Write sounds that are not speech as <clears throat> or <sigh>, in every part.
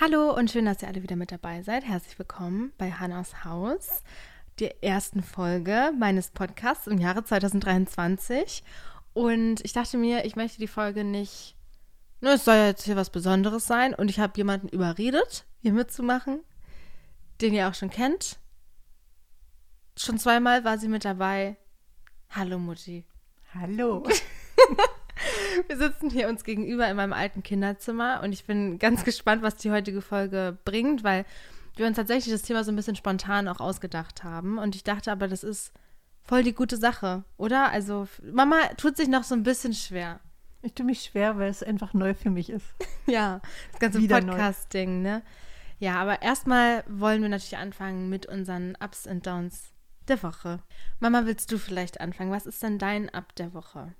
Hallo und schön, dass ihr alle wieder mit dabei seid. Herzlich willkommen bei Hannas Haus, der ersten Folge meines Podcasts im Jahre 2023. Und ich dachte mir, ich möchte die Folge nicht, nur es soll jetzt hier was Besonderes sein. Und ich habe jemanden überredet, hier mitzumachen, den ihr auch schon kennt. Schon zweimal war sie mit dabei. Hallo Mutti. Hallo. <laughs> Wir sitzen hier uns gegenüber in meinem alten Kinderzimmer und ich bin ganz gespannt, was die heutige Folge bringt, weil wir uns tatsächlich das Thema so ein bisschen spontan auch ausgedacht haben. Und ich dachte aber, das ist voll die gute Sache, oder? Also, Mama tut sich noch so ein bisschen schwer. Ich tue mich schwer, weil es einfach neu für mich ist. <laughs> Ja, das ganze Podcast-Ding, ne? Ja, aber erstmal wollen wir natürlich anfangen mit unseren Ups und Downs der Woche. Mama, willst du vielleicht anfangen? Was ist denn dein Up der Woche?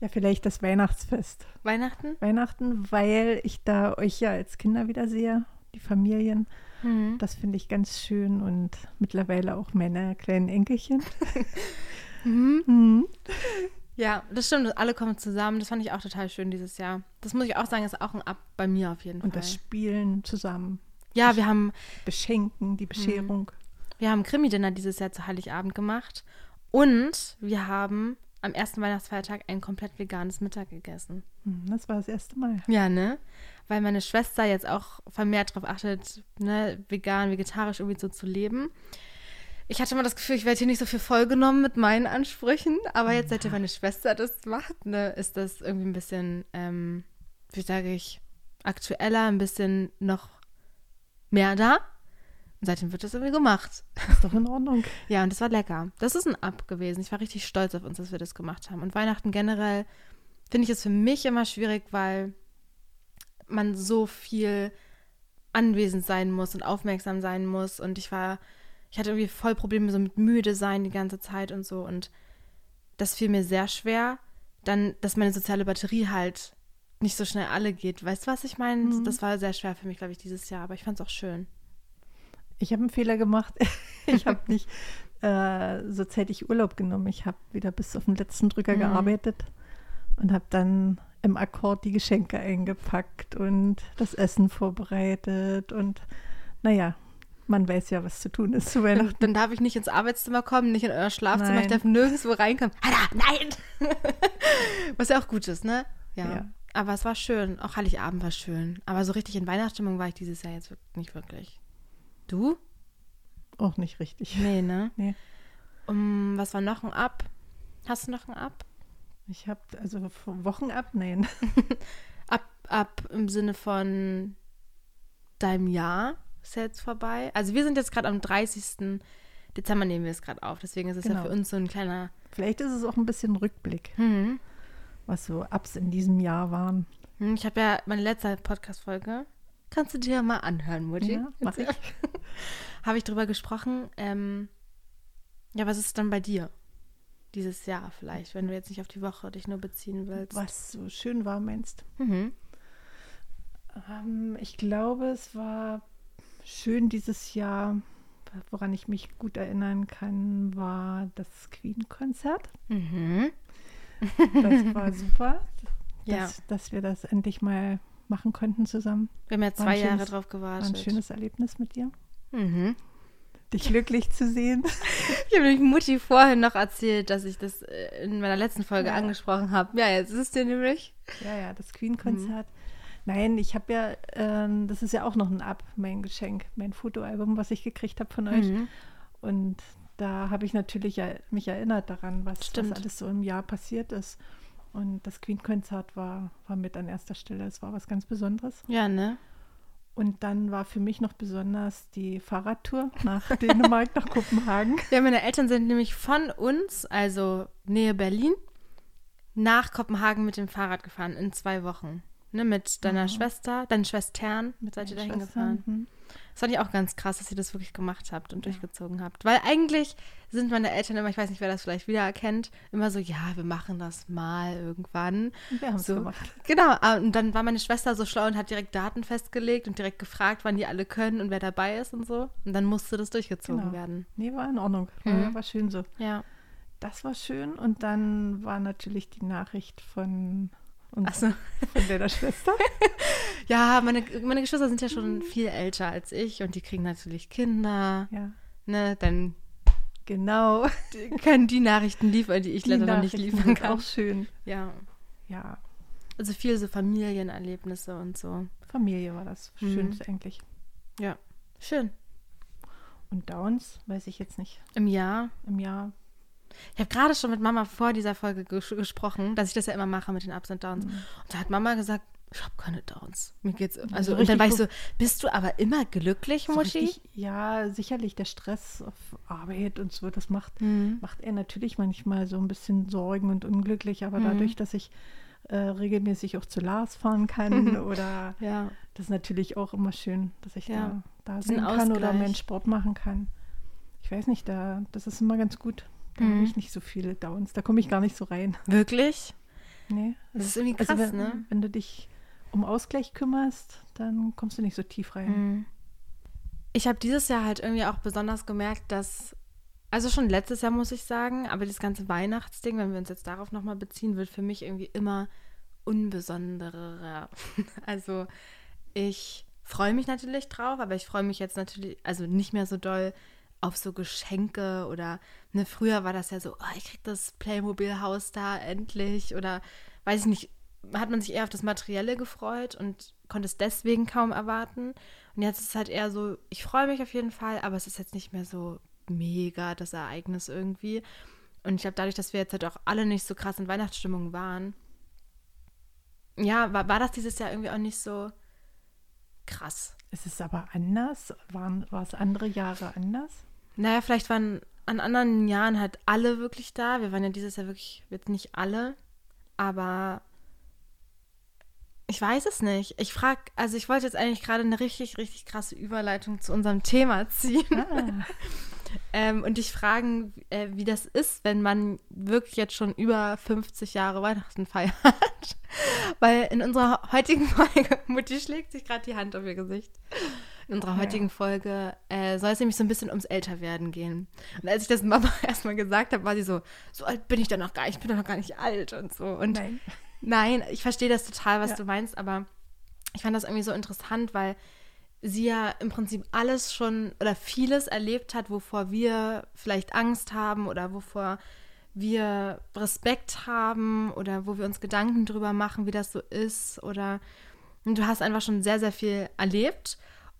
Ja, vielleicht das Weihnachtsfest. Weihnachten? Weihnachten, weil ich da euch ja als Kinder wieder sehe, die Familien. Mhm. Das finde ich ganz schön und mittlerweile auch meine kleinen Enkelchen. <laughs> Mhm. Mhm. Ja, das stimmt. Alle kommen zusammen. Das fand ich auch total schön dieses Jahr. Das muss ich auch sagen, ist auch ein Up bei mir auf jeden Und Fall. das Spielen zusammen. Ja, wir haben, Beschenken, die Bescherung. wir haben Krimi-Dinner dieses Jahr zu Heiligabend gemacht. Und wir haben am ersten Weihnachtsfeiertag ein komplett veganes Mittag gegessen. Mhm, Das war das erste Mal. Ja, ne? Weil meine Schwester jetzt auch vermehrt darauf achtet, ne, vegan, vegetarisch irgendwie so zu leben. Ich hatte immer das Gefühl, ich werde hier nicht so viel vollgenommen mit meinen Ansprüchen, aber jetzt, seitdem meine Schwester das macht, ne, ist das irgendwie ein bisschen, ähm, wie sage ich, aktueller, ein bisschen noch mehr da. Und seitdem wird das irgendwie gemacht. Ist doch in Ordnung. <laughs> Ja, und das war lecker. Das ist ein Up gewesen. Ich war richtig stolz auf uns, dass wir das gemacht haben. Und Weihnachten generell finde ich es für mich immer schwierig, weil man so viel anwesend sein muss und aufmerksam sein muss. Und ich war, ich hatte irgendwie voll Probleme so mit müde sein die ganze Zeit und so. Und das fiel mir sehr schwer. Dann, dass meine soziale Batterie halt nicht so schnell alle geht. Weißt du, was ich meine? Mhm. Das war sehr schwer für mich, glaube ich, dieses Jahr. Aber ich fand es auch schön. Ich habe einen Fehler gemacht. <laughs> Ich habe nicht äh, so zeitig Urlaub genommen. Ich habe wieder bis auf den letzten Drücker Mhm. gearbeitet und habe dann im Akkord die Geschenke eingepackt und das Essen vorbereitet. Und naja, man weiß ja, was zu tun ist zu Dann, Weihnachten. dann darf ich nicht ins Arbeitszimmer kommen, nicht in euer Schlafzimmer, Nein. ich darf nirgendwo reinkommen. Hanna, nein! <laughs> Was ja auch gut ist, ne? Ja. Ja. Aber es war schön. Auch Heiligabend war schön. Aber so richtig in Weihnachtsstimmung war ich dieses Jahr jetzt nicht wirklich. Du? Auch nicht richtig. Nee, ne? Nee. Um, was war noch ein Ab? Hast du noch ein Ab? Ich habe also vor Wochen ab, nein. Ab, ab im Sinne von deinem Jahr ist ja jetzt vorbei. Also wir sind jetzt gerade am 30. Dezember nehmen wir es gerade auf. Deswegen ist es ja Genau. für uns so ein kleiner. Vielleicht ist es auch ein bisschen Rückblick, Hm. was so Ups in diesem Jahr waren. Hm, Ich habe ja meine letzte Podcast-Folge. Kannst du dir ja mal anhören, Mutti? Ja, mach ich. <laughs> Habe ich drüber gesprochen. Ähm, ja, was ist dann bei dir? Dieses Jahr vielleicht, wenn du jetzt nicht auf die Woche dich nur beziehen willst. Was so schön war, meinst Mhm. Ähm, ich glaube, es war schön dieses Jahr. Woran ich mich gut erinnern kann, war das Queen-Konzert. Mhm. Das war super, <laughs> Ja, dass, dass wir das endlich mal machen konnten zusammen. wir haben ja zwei Jahre schönes- drauf War ein gewartet. schönes Erlebnis mit dir. Mhm. Dich glücklich zu sehen. <laughs> Ich habe nämlich Mutti vorhin noch erzählt, dass ich das äh, in meiner letzten Folge Ja. angesprochen habe. Ja, jetzt ist es dir nämlich. Ja, ja, das Queen-Konzert. Nein, ich habe ja, ähm, das ist ja auch noch ein Ab, mein Geschenk, mein Fotoalbum, was ich gekriegt habe von euch. Mhm. Und da habe ich natürlich mich erinnert daran, was, was alles so im Jahr passiert ist. Und das Queen-Konzert war, war mit an erster Stelle. Es war was ganz Besonderes. Ja, ne? Und dann war für mich noch besonders die Fahrradtour nach <laughs> Dänemark, nach Kopenhagen. Ja, meine Eltern sind nämlich von uns, also Nähe Berlin, nach Kopenhagen mit dem Fahrrad gefahren in zwei Wochen. Ne, mit deiner Mhm. Schwester, deinen Schwestern, Mit seid ihr meinen dahin Schwestern. gefahren. Mhm. Das fand ich auch ganz krass, dass ihr das wirklich gemacht habt und Ja. durchgezogen habt. Weil eigentlich sind meine Eltern immer, ich weiß nicht, wer das vielleicht wieder erkennt, immer so, ja, wir machen das mal irgendwann. Wir haben es So. gemacht. Genau, ah, und dann war meine Schwester so schlau und hat direkt Daten festgelegt und direkt gefragt, wann die alle können und wer dabei ist und so. Und dann musste das durchgezogen Genau. werden. Nee, war in Ordnung. War, Mhm. war schön so. Ja. Das war schön. Und dann war natürlich die Nachricht von Und Achso. von deiner Schwester? <laughs> Ja, meine, meine Geschwister sind ja schon viel älter als ich und die kriegen natürlich Kinder. Ja, Ne, dann genau. können die Nachrichten liefern, die ich Die leider noch nicht liefern kann. Auch schön. Ja. Ja, Also viel so Familienerlebnisse und so. Familie war das Mhm. Schönste eigentlich. Ja. Schön. Und Downs, weiß ich jetzt nicht, Im Jahr. im Jahr. Ich habe gerade schon mit Mama vor dieser Folge ges gesprochen, dass ich das ja immer mache mit den Ups und Downs. Mhm. Und da hat Mama gesagt, ich habe keine Downs. Mir geht's. So Also, und dann war ich so- so, bist du aber immer glücklich, So Muschi? richtig, ja, sicherlich der Stress auf Arbeit und so, das macht, Mhm. macht er natürlich manchmal so ein bisschen Sorgen und unglücklich, aber Mhm. dadurch, dass ich äh, regelmäßig auch zu Lars fahren kann <laughs> oder Ja. das ist natürlich auch immer schön, dass ich Ja. da, da sein kann oder meinen Sport machen kann. Ich weiß nicht, da, das ist immer ganz gut. Da Mhm. habe ich nicht so viele Downs, da komme ich gar nicht so rein. <laughs> Wirklich? Nee. Das ist irgendwie krass, also wenn, ne? wenn du dich um Ausgleich kümmerst, dann kommst du nicht so tief rein. Mhm. Ich habe dieses Jahr halt irgendwie auch besonders gemerkt, dass, also schon letztes Jahr muss ich sagen, aber das ganze Weihnachtsding, wenn wir uns jetzt darauf nochmal beziehen, wird für mich irgendwie immer unbesonderer. <laughs> Also ich freue mich natürlich drauf, aber ich freue mich jetzt natürlich, also nicht mehr so doll auf so Geschenke oder, ne, früher war das ja so, oh, ich krieg das Playmobil-Haus da endlich oder weiß ich nicht, hat man sich eher auf das Materielle gefreut und konnte es deswegen kaum erwarten. Und jetzt ist es halt eher so, ich freue mich auf jeden Fall, aber es ist jetzt nicht mehr so mega das Ereignis irgendwie. Und ich glaube, dadurch, dass wir jetzt halt auch alle nicht so krass in Weihnachtsstimmung waren, ja, war, war das dieses Jahr irgendwie auch nicht so krass. Es ist aber anders. Waren, war es andere Jahre anders? Naja, vielleicht waren an anderen Jahren halt alle wirklich da. Wir waren ja dieses Jahr wirklich jetzt nicht alle, aber ich weiß es nicht. Ich frage, also ich wollte jetzt eigentlich gerade eine richtig, richtig krasse Überleitung zu unserem Thema ziehen. Ah, <laughs> Ähm, und dich fragen, äh, wie das ist, wenn man wirklich jetzt schon über 50 Jahre Weihnachten feiert. <laughs> Weil in unserer heutigen Folge, <laughs> Mutti schlägt sich gerade die Hand auf ihr Gesicht. In unserer Ja. heutigen Folge äh, soll es nämlich so ein bisschen ums Älterwerden gehen. Und als ich das Mama <laughs> erstmal gesagt habe, war sie so, so alt bin ich doch noch gar nicht, ich bin doch noch gar nicht alt und so. Und nein. Nein, ich verstehe das total, was Ja. du meinst, aber ich fand das irgendwie so interessant, weil sie ja im Prinzip alles schon oder vieles erlebt hat, wovor wir vielleicht Angst haben oder wovor wir Respekt haben oder wo wir uns Gedanken drüber machen, wie das so ist oder und du hast einfach schon sehr, sehr viel erlebt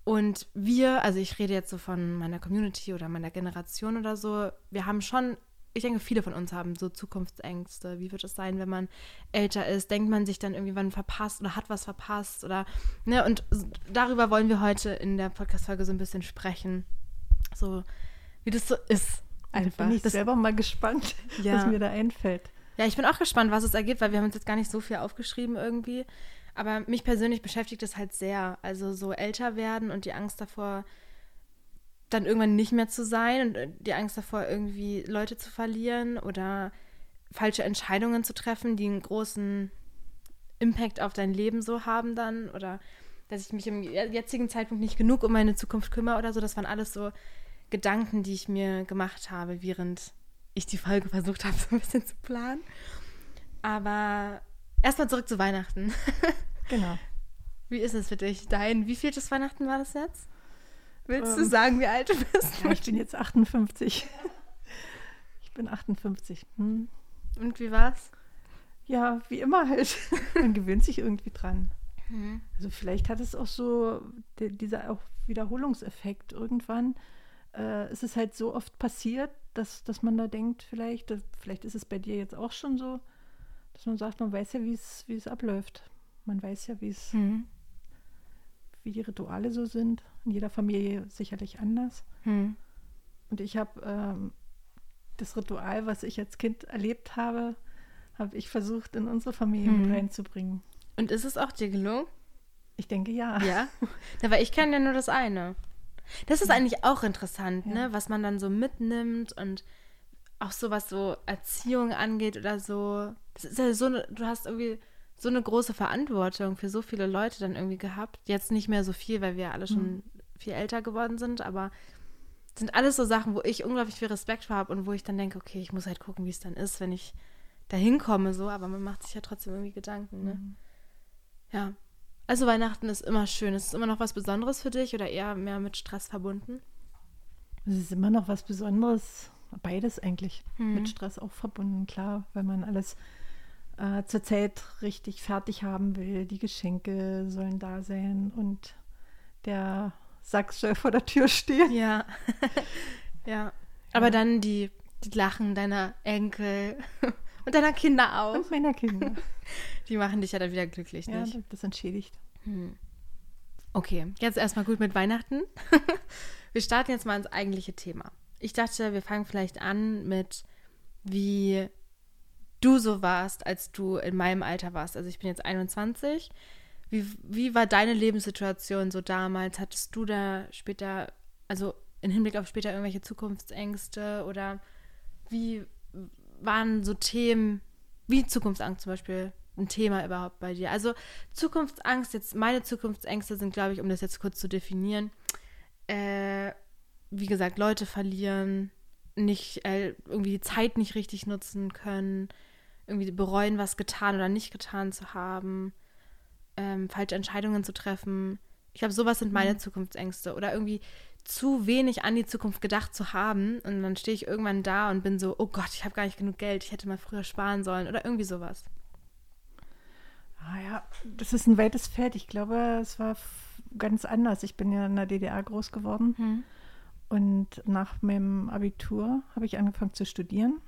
und wir, also ich rede jetzt so von meiner Community oder meiner Generation oder so, wir haben schon, ich denke, viele von uns haben so Zukunftsängste. Wie wird es sein, wenn man älter ist? Denkt man sich dann irgendwie wann verpasst oder hat was verpasst oder, ne, und darüber wollen wir heute in der Podcast-Folge so ein bisschen sprechen. So, wie das so ist. Einfach. bin ich Das- selber mal gespannt, Ja. was mir da einfällt. Ja, ich bin auch gespannt, was es ergibt, weil wir haben uns jetzt gar nicht so viel aufgeschrieben irgendwie. Aber mich persönlich beschäftigt es halt sehr. Also so älter werden und die Angst davor, dann irgendwann nicht mehr zu sein und äh, die Angst davor, irgendwie Leute zu verlieren oder falsche Entscheidungen zu treffen, die einen großen Impact auf dein Leben so haben dann oder dass ich mich im jetzigen Zeitpunkt nicht genug um meine Zukunft kümmere oder so. Das waren alles so Gedanken, die ich mir gemacht habe, während ich die Folge versucht habe, so ein bisschen zu planen. Aber erstmal zurück zu Weihnachten. <laughs> Genau. Wie ist es für dich? Dein, wie vieltes Weihnachten war das jetzt? Willst du Ähm, sagen, wie alt du bist? Ja, ich bin jetzt 58. Ich bin 58. Hm. Und wie war's? Ja, wie immer halt. <laughs> Man gewöhnt sich irgendwie dran. Mhm. Also vielleicht hat es auch so der, dieser auch Wiederholungseffekt. Irgendwann äh, ist es halt so oft passiert, dass, dass man da denkt, vielleicht, vielleicht ist es bei dir jetzt auch schon so, dass man sagt, man weiß ja, wie es abläuft. Man weiß ja, wie es, Mhm. wie die Rituale so sind. In jeder Familie sicherlich anders. Mhm. Und ich habe ähm, das Ritual, was ich als Kind erlebt habe, habe ich versucht, in unsere Familie Mhm. mit reinzubringen. Und ist es auch dir gelungen? Ich denke ja. Ja. <laughs> Na, weil ich kenne ja nur das eine. Das ist eigentlich auch interessant, Ja. ne? Was man dann so mitnimmt und auch so was so Erziehung angeht oder so. Das ist ja so du hast irgendwie so eine große Verantwortung für so viele Leute dann irgendwie gehabt. Jetzt nicht mehr so viel, weil wir alle schon viel älter geworden sind, aber sind alles so Sachen, wo ich unglaublich viel Respekt vor habe und wo ich dann denke, okay, ich muss halt gucken, wie es dann ist, wenn ich dahin komme, so, aber man macht sich ja trotzdem irgendwie Gedanken, ne? Mhm. Ja. Also Weihnachten ist immer schön. Ist es immer noch was Besonderes für dich oder eher mehr mit Stress verbunden? Es ist immer noch was Besonderes, beides eigentlich. Mhm. Mit Stress auch verbunden, klar, weil man alles äh, zur Zeit richtig fertig haben will. Die Geschenke sollen da sein und der Sack soll vor der Tür stehen. Ja. <laughs> ja. Aber dann die, die Lachen deiner Enkel <laughs> und deiner Kinder auch. Und meiner Kinder. <laughs> Die machen dich ja dann wieder glücklich, ja, nicht? das entschädigt. Hm. Okay, jetzt erstmal gut mit Weihnachten. wir starten jetzt mal ins eigentliche Thema. Ich dachte, wir fangen vielleicht an mit, wie du so warst, als du in meinem Alter warst. Also ich bin jetzt 21. Wie, wie war deine Lebenssituation so damals? Hattest du da später, also im Hinblick auf später irgendwelche Zukunftsängste oder wie waren so Themen wie Zukunftsangst zum Beispiel ein Thema überhaupt bei dir? Also Zukunftsangst, jetzt meine Zukunftsängste sind, glaube ich, um das jetzt kurz zu definieren, äh, wie gesagt, Leute verlieren, nicht äh, irgendwie die Zeit nicht richtig nutzen können, irgendwie bereuen, was getan oder nicht getan zu haben, ähm, falsche Entscheidungen zu treffen. Ich glaube, sowas sind meine Mhm. Zukunftsängste oder irgendwie zu wenig an die Zukunft gedacht zu haben und dann stehe ich irgendwann da und bin so, oh Gott, ich habe gar nicht genug Geld, ich hätte mal früher sparen sollen oder irgendwie sowas. Ah ja, das ist ein weites Feld. Ich glaube, es war ganz anders. Ich bin ja in der DDR groß geworden und nach meinem Abitur habe ich angefangen zu studieren.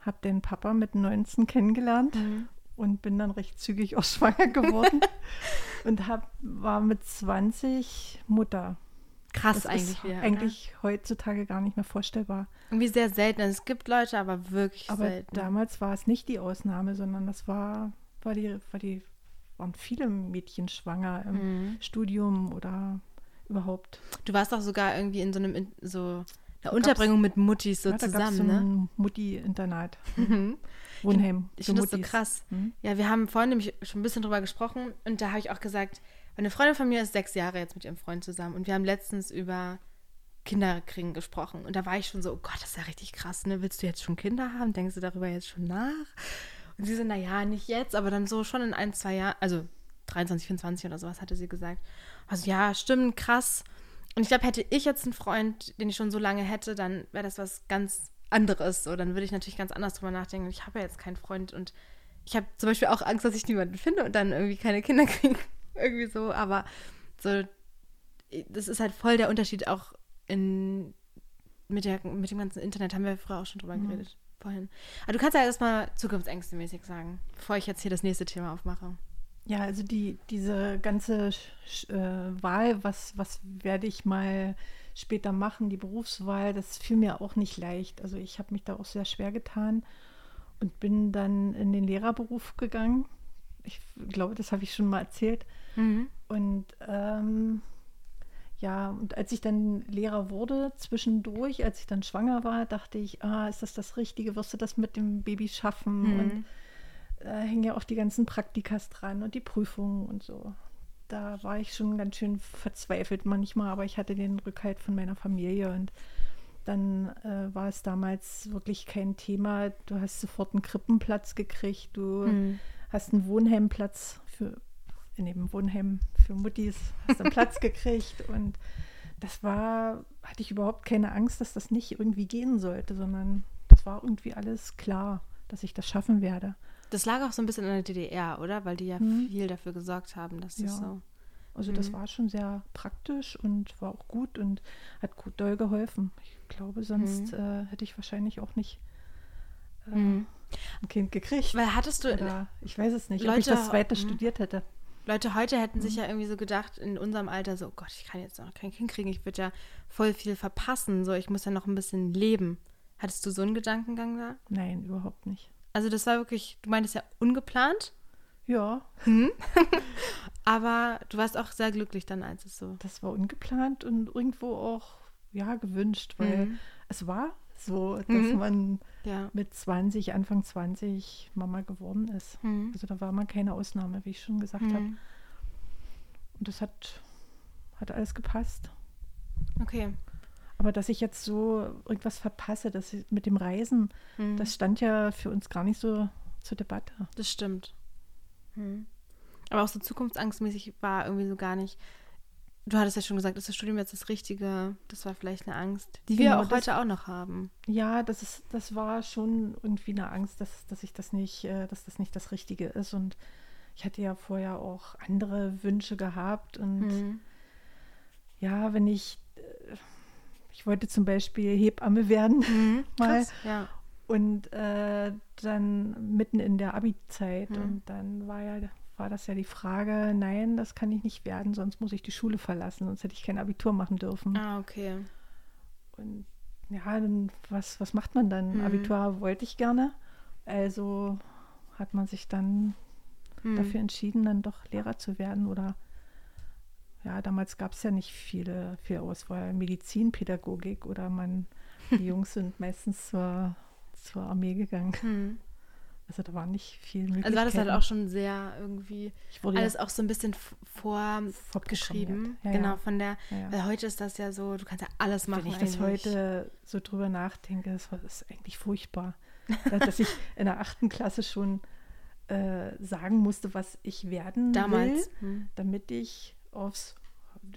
Habe den Papa mit 19 kennengelernt und bin dann recht zügig auch <laughs> schwanger geworden und hab, war mit 20 Mutter. Krass Das eigentlich ist wieder. eigentlich heutzutage gar nicht mehr vorstellbar. Oder? Irgendwie sehr selten. Also es gibt Leute, aber wirklich Aber selten. damals war es nicht die Ausnahme, sondern das war, war die, war die, waren viele Mädchen schwanger im Mhm. Studium oder überhaupt. Du warst doch sogar irgendwie in so einem in, so einer Unterbringung mit Muttis so Ja, zusammen, so ne? Mutti-Internat, <laughs> Mhm. Wohnheim. Ich finde das so krass. Mhm. Ja, wir haben vorhin nämlich schon ein bisschen drüber gesprochen und da habe ich auch gesagt, eine Freundin von mir ist sechs Jahre jetzt mit ihrem Freund zusammen und wir haben letztens über Kinderkriegen gesprochen und da war ich schon so, oh Gott, das ist ja richtig krass, ne? Willst du jetzt schon Kinder haben? Denkst du darüber jetzt schon nach? Und sie so, naja, nicht jetzt, aber dann so schon in ein, zwei Jahren, also 23, 24 oder sowas hatte sie gesagt. Also ja, stimmt, krass. Und ich glaube, hätte ich jetzt einen Freund, den ich schon so lange hätte, dann wäre das was ganz anderes. So, dann würde ich natürlich ganz anders drüber nachdenken. Ich habe ja jetzt keinen Freund und ich habe zum Beispiel auch Angst, dass ich niemanden finde und dann irgendwie keine Kinder <laughs> kriege. irgendwie so, aber so, das ist halt voll der Unterschied auch in, mit, der, mit dem ganzen Internet, haben wir früher auch schon drüber Mhm. geredet. Vorhin. Aber du kannst ja erstmal zukunftsängstemäßig sagen, bevor ich jetzt hier das nächste Thema aufmache. Ja, also die, diese ganze äh, Wahl, was, was werde ich mal später machen, die Berufswahl, das fiel mir auch nicht leicht. Also ich habe mich da auch sehr schwer getan und bin dann in den Lehrerberuf gegangen. Ich glaube, das habe ich schon mal erzählt. Und ähm, ja, und als ich dann Lehrer wurde, zwischendurch, als ich dann schwanger war, dachte ich, ah, ist das das Richtige? Wirst du das mit dem Baby schaffen? Mhm. Und da hängen ja auch die ganzen Praktikas dran und die Prüfungen und so. Da war ich schon ganz schön verzweifelt manchmal, aber ich hatte den Rückhalt von meiner Familie und dann äh, war es damals wirklich kein Thema. Du hast sofort einen Krippenplatz gekriegt, du Mhm. hast einen Wohnheimplatz für in dem Wohnheim für Muttis, hast einen Platz <laughs> gekriegt und das war, hatte ich überhaupt keine Angst, dass das nicht irgendwie gehen sollte, sondern das war irgendwie alles klar, dass ich das schaffen werde. Das lag auch so ein bisschen in der DDR, oder? Weil die ja Mhm. viel dafür gesorgt haben, dass Ja. das so. Also das Mhm. war schon sehr praktisch und war auch gut und hat gut doll geholfen. Ich glaube, sonst Mhm. äh, hätte ich wahrscheinlich auch nicht äh, Mhm. ein Kind gekriegt. Weil hattest du, Oder ich weiß es nicht, ob ich Leute- das weiter mhm. studiert hätte. Leute heute hätten Mhm. sich ja irgendwie so gedacht, in unserem Alter, so, oh Gott, ich kann jetzt noch kein Kind kriegen, ich würde ja voll viel verpassen, so, ich muss ja noch ein bisschen leben. Hattest du so einen Gedankengang da? Nein, überhaupt nicht. Also das war wirklich, du meintest ja ungeplant, Ja, <laughs> aber du warst auch sehr glücklich dann, als es so. das war ungeplant und irgendwo auch ja gewünscht, weil Mhm. es war so, dass Mhm. man Ja. mit 20, Anfang 20 Mama geworden ist. Mhm. Also da war man keine Ausnahme, wie ich schon gesagt habe. Mhm. Und das hat, hat alles gepasst. Okay. Aber dass ich jetzt so irgendwas verpasse, dass mit dem Reisen, Mhm. das stand ja für uns gar nicht so zur Debatte. Das stimmt. Hm. Aber auch so zukunftsangstmäßig war irgendwie so gar nicht. Du hattest ja schon gesagt, ist das Studium jetzt das Richtige? Das war vielleicht eine Angst, die wir Genau, auch das- heute auch noch haben. Ja, das ist, das war schon irgendwie eine Angst, dass, dass ich das nicht, äh, dass das nicht das Richtige ist. Und ich hatte ja vorher auch andere Wünsche gehabt. Und Mhm. ja, wenn ich, äh, ich wollte zum Beispiel Hebamme werden <laughs> mal. Krass, ja. Und äh, dann mitten in der Abi-Zeit. Mhm. Und dann war ja, war das ja die Frage, nein, das kann ich nicht werden, sonst muss ich die Schule verlassen, sonst hätte ich kein Abitur machen dürfen. Ah, okay. Und ja, dann was, was macht man dann? Mhm. Abitur wollte ich gerne. Also hat man sich dann Hm. dafür entschieden, dann doch Lehrer zu werden. Oder ja, damals gab es ja nicht viele, viel Auswahl. Medizin, Pädagogik oder man, die <laughs> Jungs sind meistens zur, zur Armee gegangen. Hm. Also da war nicht viel Möglichkeiten. Also war das halt auch schon sehr irgendwie ich wurde alles auch so ein bisschen vorgeschrieben. Ja, genau, ja. von der, Ja, ja. weil heute ist das ja so, du kannst ja alles machen. Wenn ich das eigentlich. heute so drüber nachdenke, das ist eigentlich furchtbar. Da- Dass ich <laughs> in der achten Klasse schon äh, sagen musste, was ich werden Damals. will, Hm. damit ich aufs,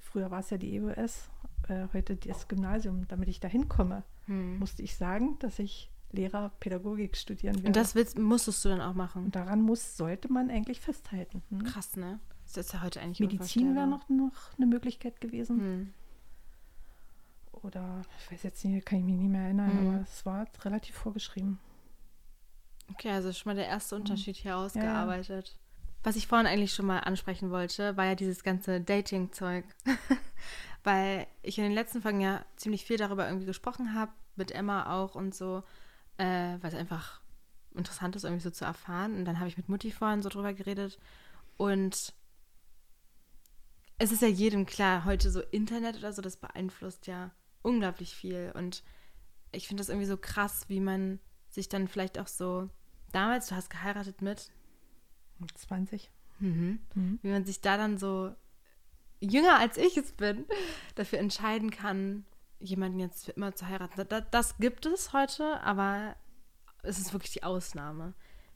früher war es ja die EOS, äh, heute das Gymnasium, damit ich da hinkomme, Hm. musste ich sagen, dass ich Lehrer Pädagogik studieren werde. Und das willst, musstest du dann auch machen. Und daran muss, sollte man eigentlich festhalten. Hm? Krass, ne? Das ist ja heute eigentlich Medizin wäre noch, noch eine Möglichkeit gewesen. Hm. Oder ich weiß jetzt nicht, kann ich mich nicht mehr erinnern, Hm. aber es war relativ vorgeschrieben. Okay, also schon mal der erste. Unterschied hier ausgearbeitet. Was ich vorhin eigentlich schon mal ansprechen wollte, war ja dieses ganze Dating-Zeug. <laughs> Weil ich in den letzten Folgen ja ziemlich viel darüber irgendwie gesprochen habe, mit Emma auch und so, äh, weil es einfach interessant ist, irgendwie so zu erfahren. Und dann habe ich mit Mutti vorhin so drüber geredet. Und es ist ja jedem klar, heute so Internet oder so, das beeinflusst ja unglaublich viel. Und ich finde das irgendwie so krass, wie man sich dann vielleicht auch so, damals, du hast geheiratet mit, 20. mhm. Mhm. wie man sich da dann so jünger als ich es bin, dafür entscheiden kann, jemanden jetzt für immer zu heiraten. Das, das gibt es heute, aber es ist wirklich die Ausnahme.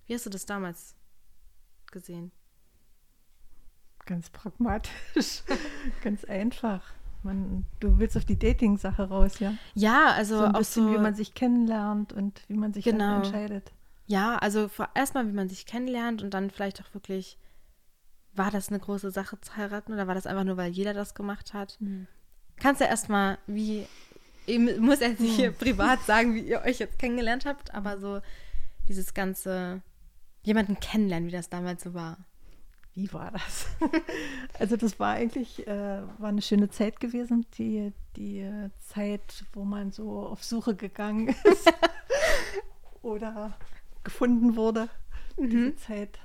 Wie hast du das damals gesehen? Ganz pragmatisch, <laughs> ganz einfach. Man, du willst auf die Dating-Sache raus, ja? Ja, also so ein auch bisschen, so, wie man sich kennenlernt und wie man sich Genau. dann entscheidet. Ja, also erstmal, wie man sich kennenlernt und dann vielleicht auch wirklich, war das eine große Sache zu heiraten oder war das einfach nur, weil jeder das gemacht hat? kannst ja erstmal, wie, ich muss jetzt nicht hier privat <laughs> sagen, wie ihr euch jetzt kennengelernt habt, aber so dieses ganze, jemanden kennenlernen, wie das damals so war. Wie war das? <laughs> also das war eigentlich, äh, war eine schöne Zeit gewesen, die, die äh, Zeit, wo man so auf Suche gegangen ist <laughs> oder gefunden wurde. Mhm. Diese Zeit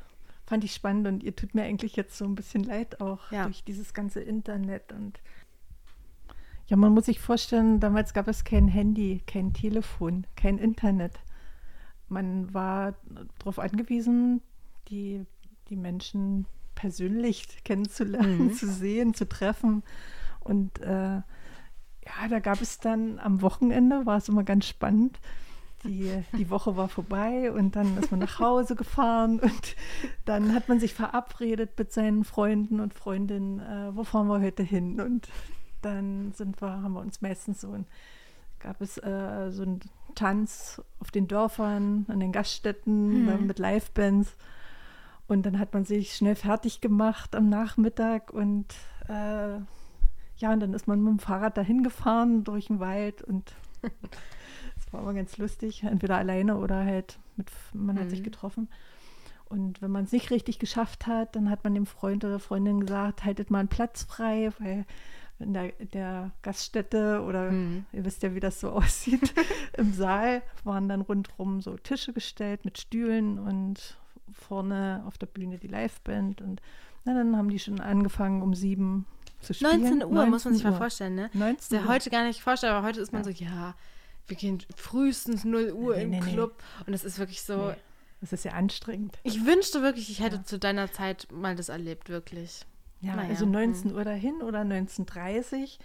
fand ich spannend und ihr tut mir eigentlich jetzt so ein bisschen leid auch Ja. durch dieses ganze Internet und ja, man muss sich vorstellen, damals gab es kein Handy, kein Telefon, kein Internet. Man war darauf angewiesen, die, die Menschen persönlich kennenzulernen, Mhm. zu sehen, zu treffen. Und äh, ja, da gab es dann am Wochenende, war es immer ganz spannend. Die, die Woche war vorbei und dann ist man nach Hause gefahren und dann hat man sich verabredet mit seinen Freunden und Freundinnen, äh, wo fahren wir heute hin? Und dann sind wir, haben wir uns meistens so ein, gab es äh, so einen Tanz auf den Dörfern, an den Gaststätten äh, mit Livebands. Und dann hat man sich schnell fertig gemacht am Nachmittag und äh, ja, und dann ist man mit dem Fahrrad dahin gefahren durch den Wald und <laughs> war immer ganz lustig, entweder alleine oder halt mit, man hat sich Mhm. getroffen. Und wenn man es nicht richtig geschafft hat, dann hat man dem Freund oder Freundin gesagt, haltet mal einen Platz frei, weil in der, der Gaststätte oder Mhm. ihr wisst ja, wie das so <laughs> aussieht, im Saal waren dann rundherum so Tische gestellt mit Stühlen und vorne auf der Bühne die Liveband. Und na, dann haben die schon angefangen um sieben zu spielen. 19 Uhr, muss man sich mal Uhr. vorstellen, ne? 19 Das ist ja Uhr. heute gar nicht vorstellbar, aber heute ist man Ja. so, ja, wir gehen frühestens 0 Uhr Nee, im nee, nee. Club. Und es ist wirklich so, Nee, das ist ja anstrengend. ich wünschte wirklich, ich hätte Ja. zu deiner Zeit mal das erlebt, wirklich. Ja, Naja, also 19 Uhr dahin oder 19.30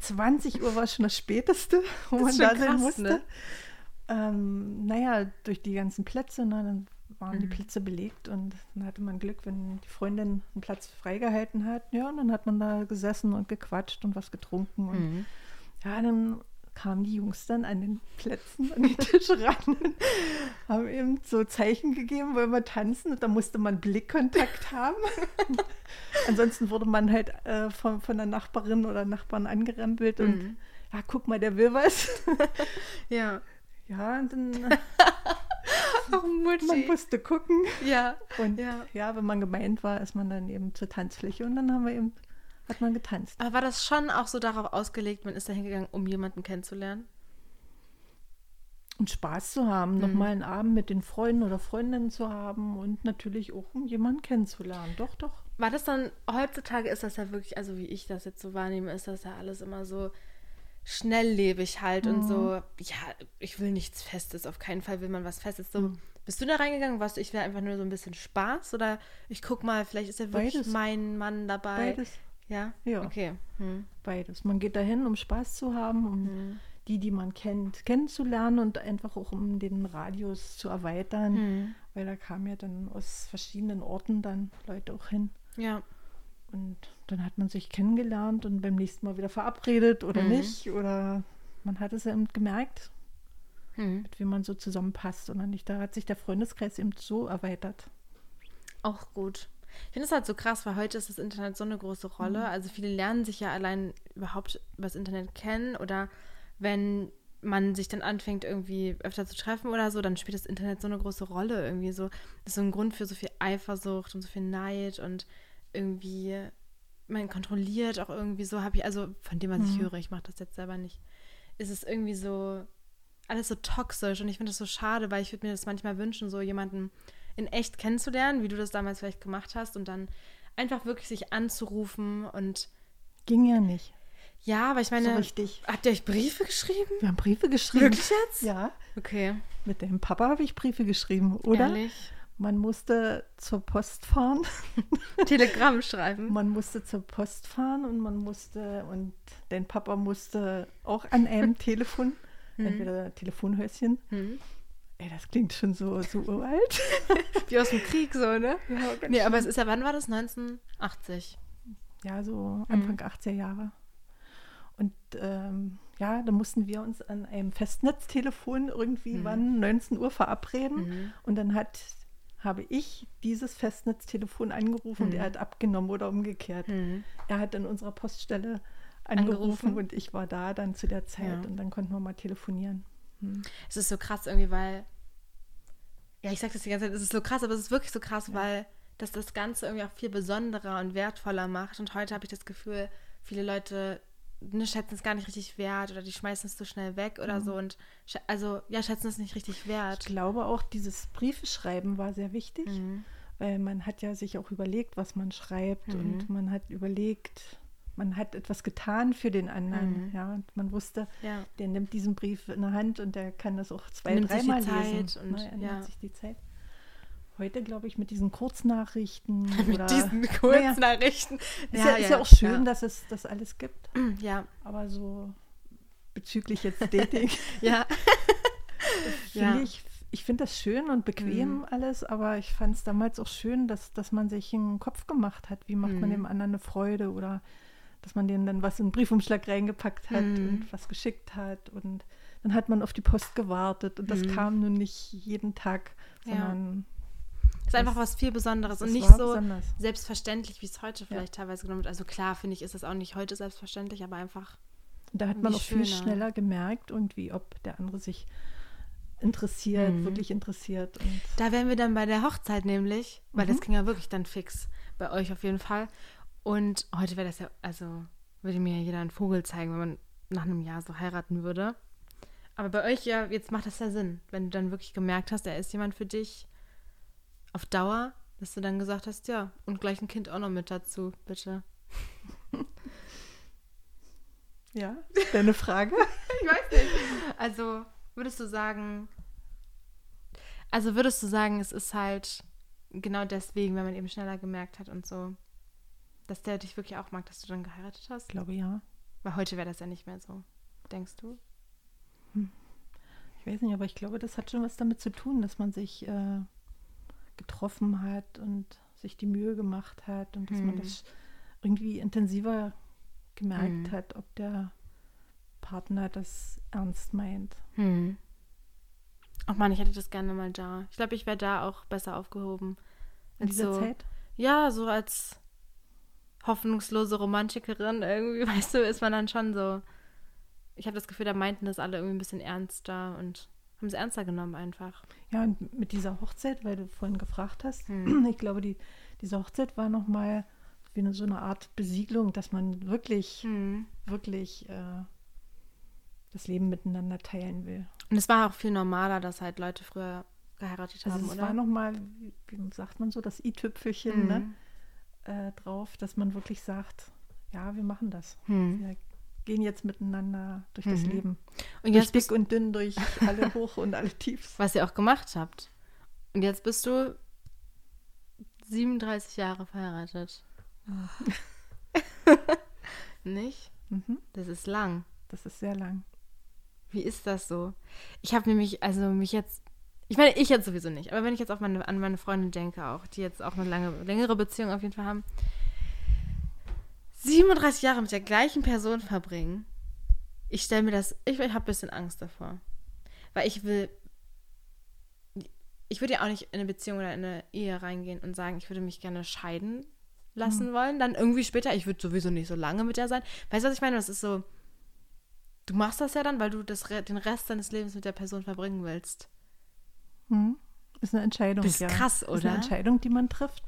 20 <laughs> Uhr war schon das Späteste, wo man ist da sein musste. ne? Ähm, naja, durch die ganzen Plätze, ne, dann waren die Mhm. Plätze belegt und dann hatte man Glück, wenn die Freundin einen Platz freigehalten hat. Ja, und dann hat man da gesessen und gequatscht und was getrunken. Und Mhm. ja, dann kamen die Jungs dann an den Plätzen an die Tische ran und haben eben so Zeichen gegeben, wollen wir tanzen und da musste man Blickkontakt haben. <laughs> Ansonsten wurde man halt äh, von, von der Nachbarin oder Nachbarn angerempelt und Mhm. ja, guck mal, der will was. <laughs> Ja. ja, und dann <laughs> Ach, Mutti. man musste gucken. ja. Und Ja. ja. wenn man gemeint war, ist man dann eben zur Tanzfläche und dann haben wir eben, hat man getanzt. Aber war das schon auch so darauf ausgelegt, man ist da hingegangen, um jemanden kennenzulernen? Und Spaß zu haben, Mhm. nochmal einen Abend mit den Freunden oder Freundinnen zu haben und natürlich auch, um jemanden kennenzulernen. Doch, doch. War das dann, heutzutage ist das ja wirklich, also wie ich das jetzt so wahrnehme, ist das ja alles immer so schnelllebig halt und so, ja, ich will nichts Festes, auf keinen Fall will man was Festes. So, bist du da reingegangen, warst du, ich will einfach nur so ein bisschen Spaß oder ich guck mal, vielleicht ist ja wirklich Beides. mein Mann dabei. Beides. Ja? Ja. Okay. Hm. Beides. Man geht dahin, um Spaß zu haben, um Mhm. die, die man kennt, kennenzulernen und einfach auch um den Radius zu erweitern, Mhm. weil da kamen ja dann aus verschiedenen Orten dann Leute auch hin. Ja. Und dann hat man sich kennengelernt und beim nächsten Mal wieder verabredet oder Mhm. nicht. Oder man hat es eben gemerkt, Hm. mit wem man so zusammenpasst oder nicht. Da hat sich der Freundeskreis eben so erweitert. Auch gut. Ich finde es halt so krass, weil heute ist das Internet so eine große Rolle. Also viele lernen sich ja allein überhaupt über das Internet kennen oder wenn man sich dann anfängt, irgendwie öfter zu treffen oder so, dann spielt das Internet so eine große Rolle irgendwie so. Das ist so ein Grund für so viel Eifersucht und so viel Neid und irgendwie man kontrolliert auch irgendwie so, habe ich, also von dem, was ich höre, ich mache das jetzt selber nicht, ist es irgendwie so alles so toxisch und ich finde das so schade, weil ich würde mir das manchmal wünschen, so jemanden in echt kennenzulernen, wie du das damals vielleicht gemacht hast und dann einfach wirklich sich anzurufen und Ging ja nicht. ja, aber ich meine, so richtig. habt ihr euch Briefe geschrieben? Wir haben Briefe geschrieben. Wirklich jetzt? Ja. Okay. Mit dem Papa habe ich Briefe geschrieben, oder? Ehrlich? Man musste zur Post fahren. <laughs> Telegramm schreiben. Man musste zur Post fahren und man musste, und dein Papa musste auch an einem <laughs> Telefon, entweder Telefonhäuschen. Ey, das klingt schon so, so uralt. <laughs> Wie aus dem Krieg so, ne? ja, Nee, aber es ist ja, wann war das? 1980. Ja, so Anfang 80er Jahre. Und ähm, ja, da mussten wir uns an einem Festnetztelefon irgendwie wann 19 Uhr verabreden. Mhm. Und dann hat, habe ich dieses Festnetztelefon angerufen und er hat abgenommen oder umgekehrt. Mhm. Er hat an unserer Poststelle angerufen, Angerufen. und ich war da dann zu der Zeit Ja. und dann konnten wir mal telefonieren. Hm. Es ist so krass irgendwie, weil. Ja, ich sag das die ganze Zeit, es ist so krass, aber es ist wirklich so krass, weil das das Ganze irgendwie auch viel besonderer und wertvoller macht. Und heute habe ich das Gefühl, viele Leute ne, schätzen es gar nicht richtig wert oder die schmeißen es zu schnell weg oder so und also ja, schätzen es nicht richtig Ich wert. glaube auch, dieses Briefeschreiben war sehr wichtig, Mhm. weil man hat ja sich auch überlegt, was man schreibt Mhm. und man hat überlegt, man hat etwas getan für den anderen. Mhm. Ja, und man wusste, Ja. der nimmt diesen Brief in der Hand und der kann das auch zwei, dreimal lesen. und- ne, er ja. nimmt sich die Zeit. Heute, glaube ich, mit diesen Kurznachrichten <laughs> Mit oder diesen <laughs> Kurznachrichten. ist, ja, ist ja auch schön, dass es das alles gibt. Ja, Aber so bezüglich jetzt Dating <laughs> ja. Ja. ich, ich finde das schön und bequem Mhm. alles, aber ich fand es damals auch schön, dass, dass man sich einen Kopf gemacht hat. Wie macht man Mhm. dem anderen eine Freude oder dass man denen dann was in den Briefumschlag reingepackt hat Mhm. und was geschickt hat und dann hat man auf die Post gewartet und das Mhm. kam nun nicht jeden Tag, Ja. sondern ist einfach Das- was viel Besonderes und das nicht so besonders. selbstverständlich, wie es heute vielleicht teilweise genommen wird. Also klar, finde ich, ist das auch nicht heute selbstverständlich, aber einfach da hat man auch viel schöner. schneller gemerkt, irgendwie, ob der andere sich interessiert, Mhm. wirklich interessiert. Und Da wären wir dann bei der Hochzeit nämlich, weil das Mhm. ging ja wirklich dann fix bei euch auf jeden Fall. Und heute wäre das ja, also würde mir jeder einen Vogel zeigen, wenn man nach einem Jahr so heiraten würde. Aber bei euch ja, jetzt macht das ja Sinn, wenn du dann wirklich gemerkt hast, er ist jemand für dich auf Dauer, dass du dann gesagt hast, ja, und gleich ein Kind auch noch mit dazu, bitte. <laughs> ja, deine Frage? <laughs> Ich weiß nicht. Also würdest du sagen, also würdest du sagen, es ist halt genau deswegen, wenn man eben schneller gemerkt hat und so. Dass der dich wirklich auch mag, dass du dann geheiratet hast? Ich glaube ja. Weil heute wäre das ja nicht mehr so. Denkst du? Ich weiß nicht, aber ich glaube, das hat schon was damit zu tun, dass man sich äh, getroffen hat und sich die Mühe gemacht hat und dass man Hm. das irgendwie intensiver gemerkt Hm. hat, ob der Partner das ernst meint. Hm. Ach man, ich hätte das gerne mal da. Ich glaube, ich wäre da auch besser aufgehoben. In dieser so, Zeit? Ja, so als hoffnungslose Romantikerin irgendwie, <laughs> weißt du, ist man dann schon so. Ich habe das Gefühl, da meinten das alle irgendwie ein bisschen ernster und haben es ernster genommen einfach. Ja, und mit dieser Hochzeit, weil du vorhin gefragt hast, Hm. <clears throat> ich glaube, die, diese Hochzeit war nochmal wie eine, so eine Art Besiedlung, dass man wirklich, Hm. wirklich äh, das Leben miteinander teilen will. Und es war auch viel normaler, dass halt Leute früher geheiratet Also haben, es oder? war nochmal, wie, sagt man so, das i-Tüpfelchen ne, Hm. Äh, drauf, dass man wirklich sagt, ja, wir machen das. Hm. Wir gehen jetzt miteinander durch das Mhm. Leben. Und Durch jetzt dick und dünn, durch alle <laughs> Hoch- und alle Tiefs. was ihr auch gemacht habt. Und jetzt bist du 37 Jahre verheiratet. <laughs> Nicht? Mhm. Das ist lang. Das ist sehr lang. Wie ist das so? Ich habe nämlich, also mich jetzt, ich meine, ich jetzt sowieso nicht, aber wenn ich jetzt auf meine, an meine Freunde denke auch, die jetzt auch eine lange, längere Beziehung auf jeden Fall haben, 37 Jahre mit der gleichen Person verbringen, ich stelle mir das, ich, ich habe ein bisschen Angst davor. Weil ich will, ich würde ja auch nicht in eine Beziehung oder in eine Ehe reingehen und sagen, ich würde mich gerne scheiden lassen wollen. Dann irgendwie später, ich würde sowieso nicht so lange mit der sein. Weißt du, was ich meine? Das ist so, du machst das ja dann, weil du das, den Rest deines Lebens mit der Person verbringen willst. Mhm. Ist eine Entscheidung. Das ist ja. krass, Ist oder? eine Entscheidung, die man trifft.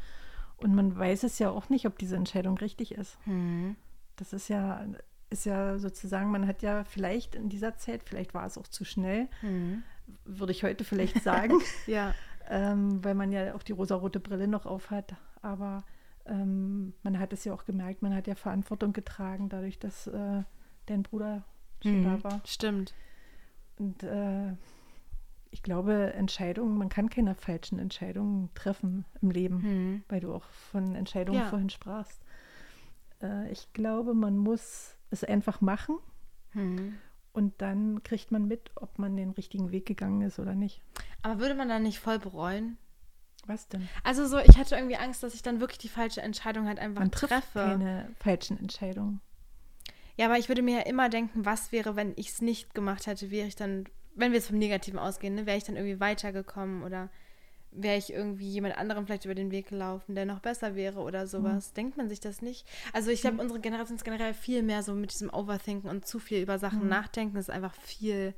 Und man weiß es ja auch nicht, ob diese Entscheidung richtig ist. Hm. Das ist ja, ist ja sozusagen, man hat ja vielleicht in dieser Zeit, vielleicht war es auch zu schnell, Hm. würde ich heute <laughs> vielleicht sagen, Ja. ähm, weil man ja auch die rosarote Brille noch auf hat. Aber ähm, man hat es ja auch gemerkt, man hat ja Verantwortung getragen, dadurch, dass äh, dein Bruder schon Hm. da war. Stimmt. Und äh, ich glaube, Entscheidungen, man kann keine falschen Entscheidungen treffen im Leben, Hm. weil du auch von Entscheidungen Ja. vorhin sprachst. Äh, ich glaube, man muss es einfach machen Hm. und dann kriegt man mit, ob man den richtigen Weg gegangen ist oder nicht. Aber würde man dann nicht voll bereuen? Was denn? Also so, ich hatte irgendwie Angst, dass ich dann wirklich die falsche Entscheidung halt einfach Man trifft treffe. keine falschen Entscheidungen. Ja, aber ich würde mir ja immer denken, was wäre, wenn ich es nicht gemacht hätte, wäre ich dann, wenn wir jetzt vom Negativen ausgehen, ne, wäre ich dann irgendwie weitergekommen oder wäre ich irgendwie jemand anderem vielleicht über den Weg gelaufen, der noch besser wäre oder sowas. Denkt man sich das nicht? Also ich glaube, unsere Generation ist generell viel mehr so mit diesem Overthinken und zu viel über Sachen Mhm. nachdenken. Das ist einfach viel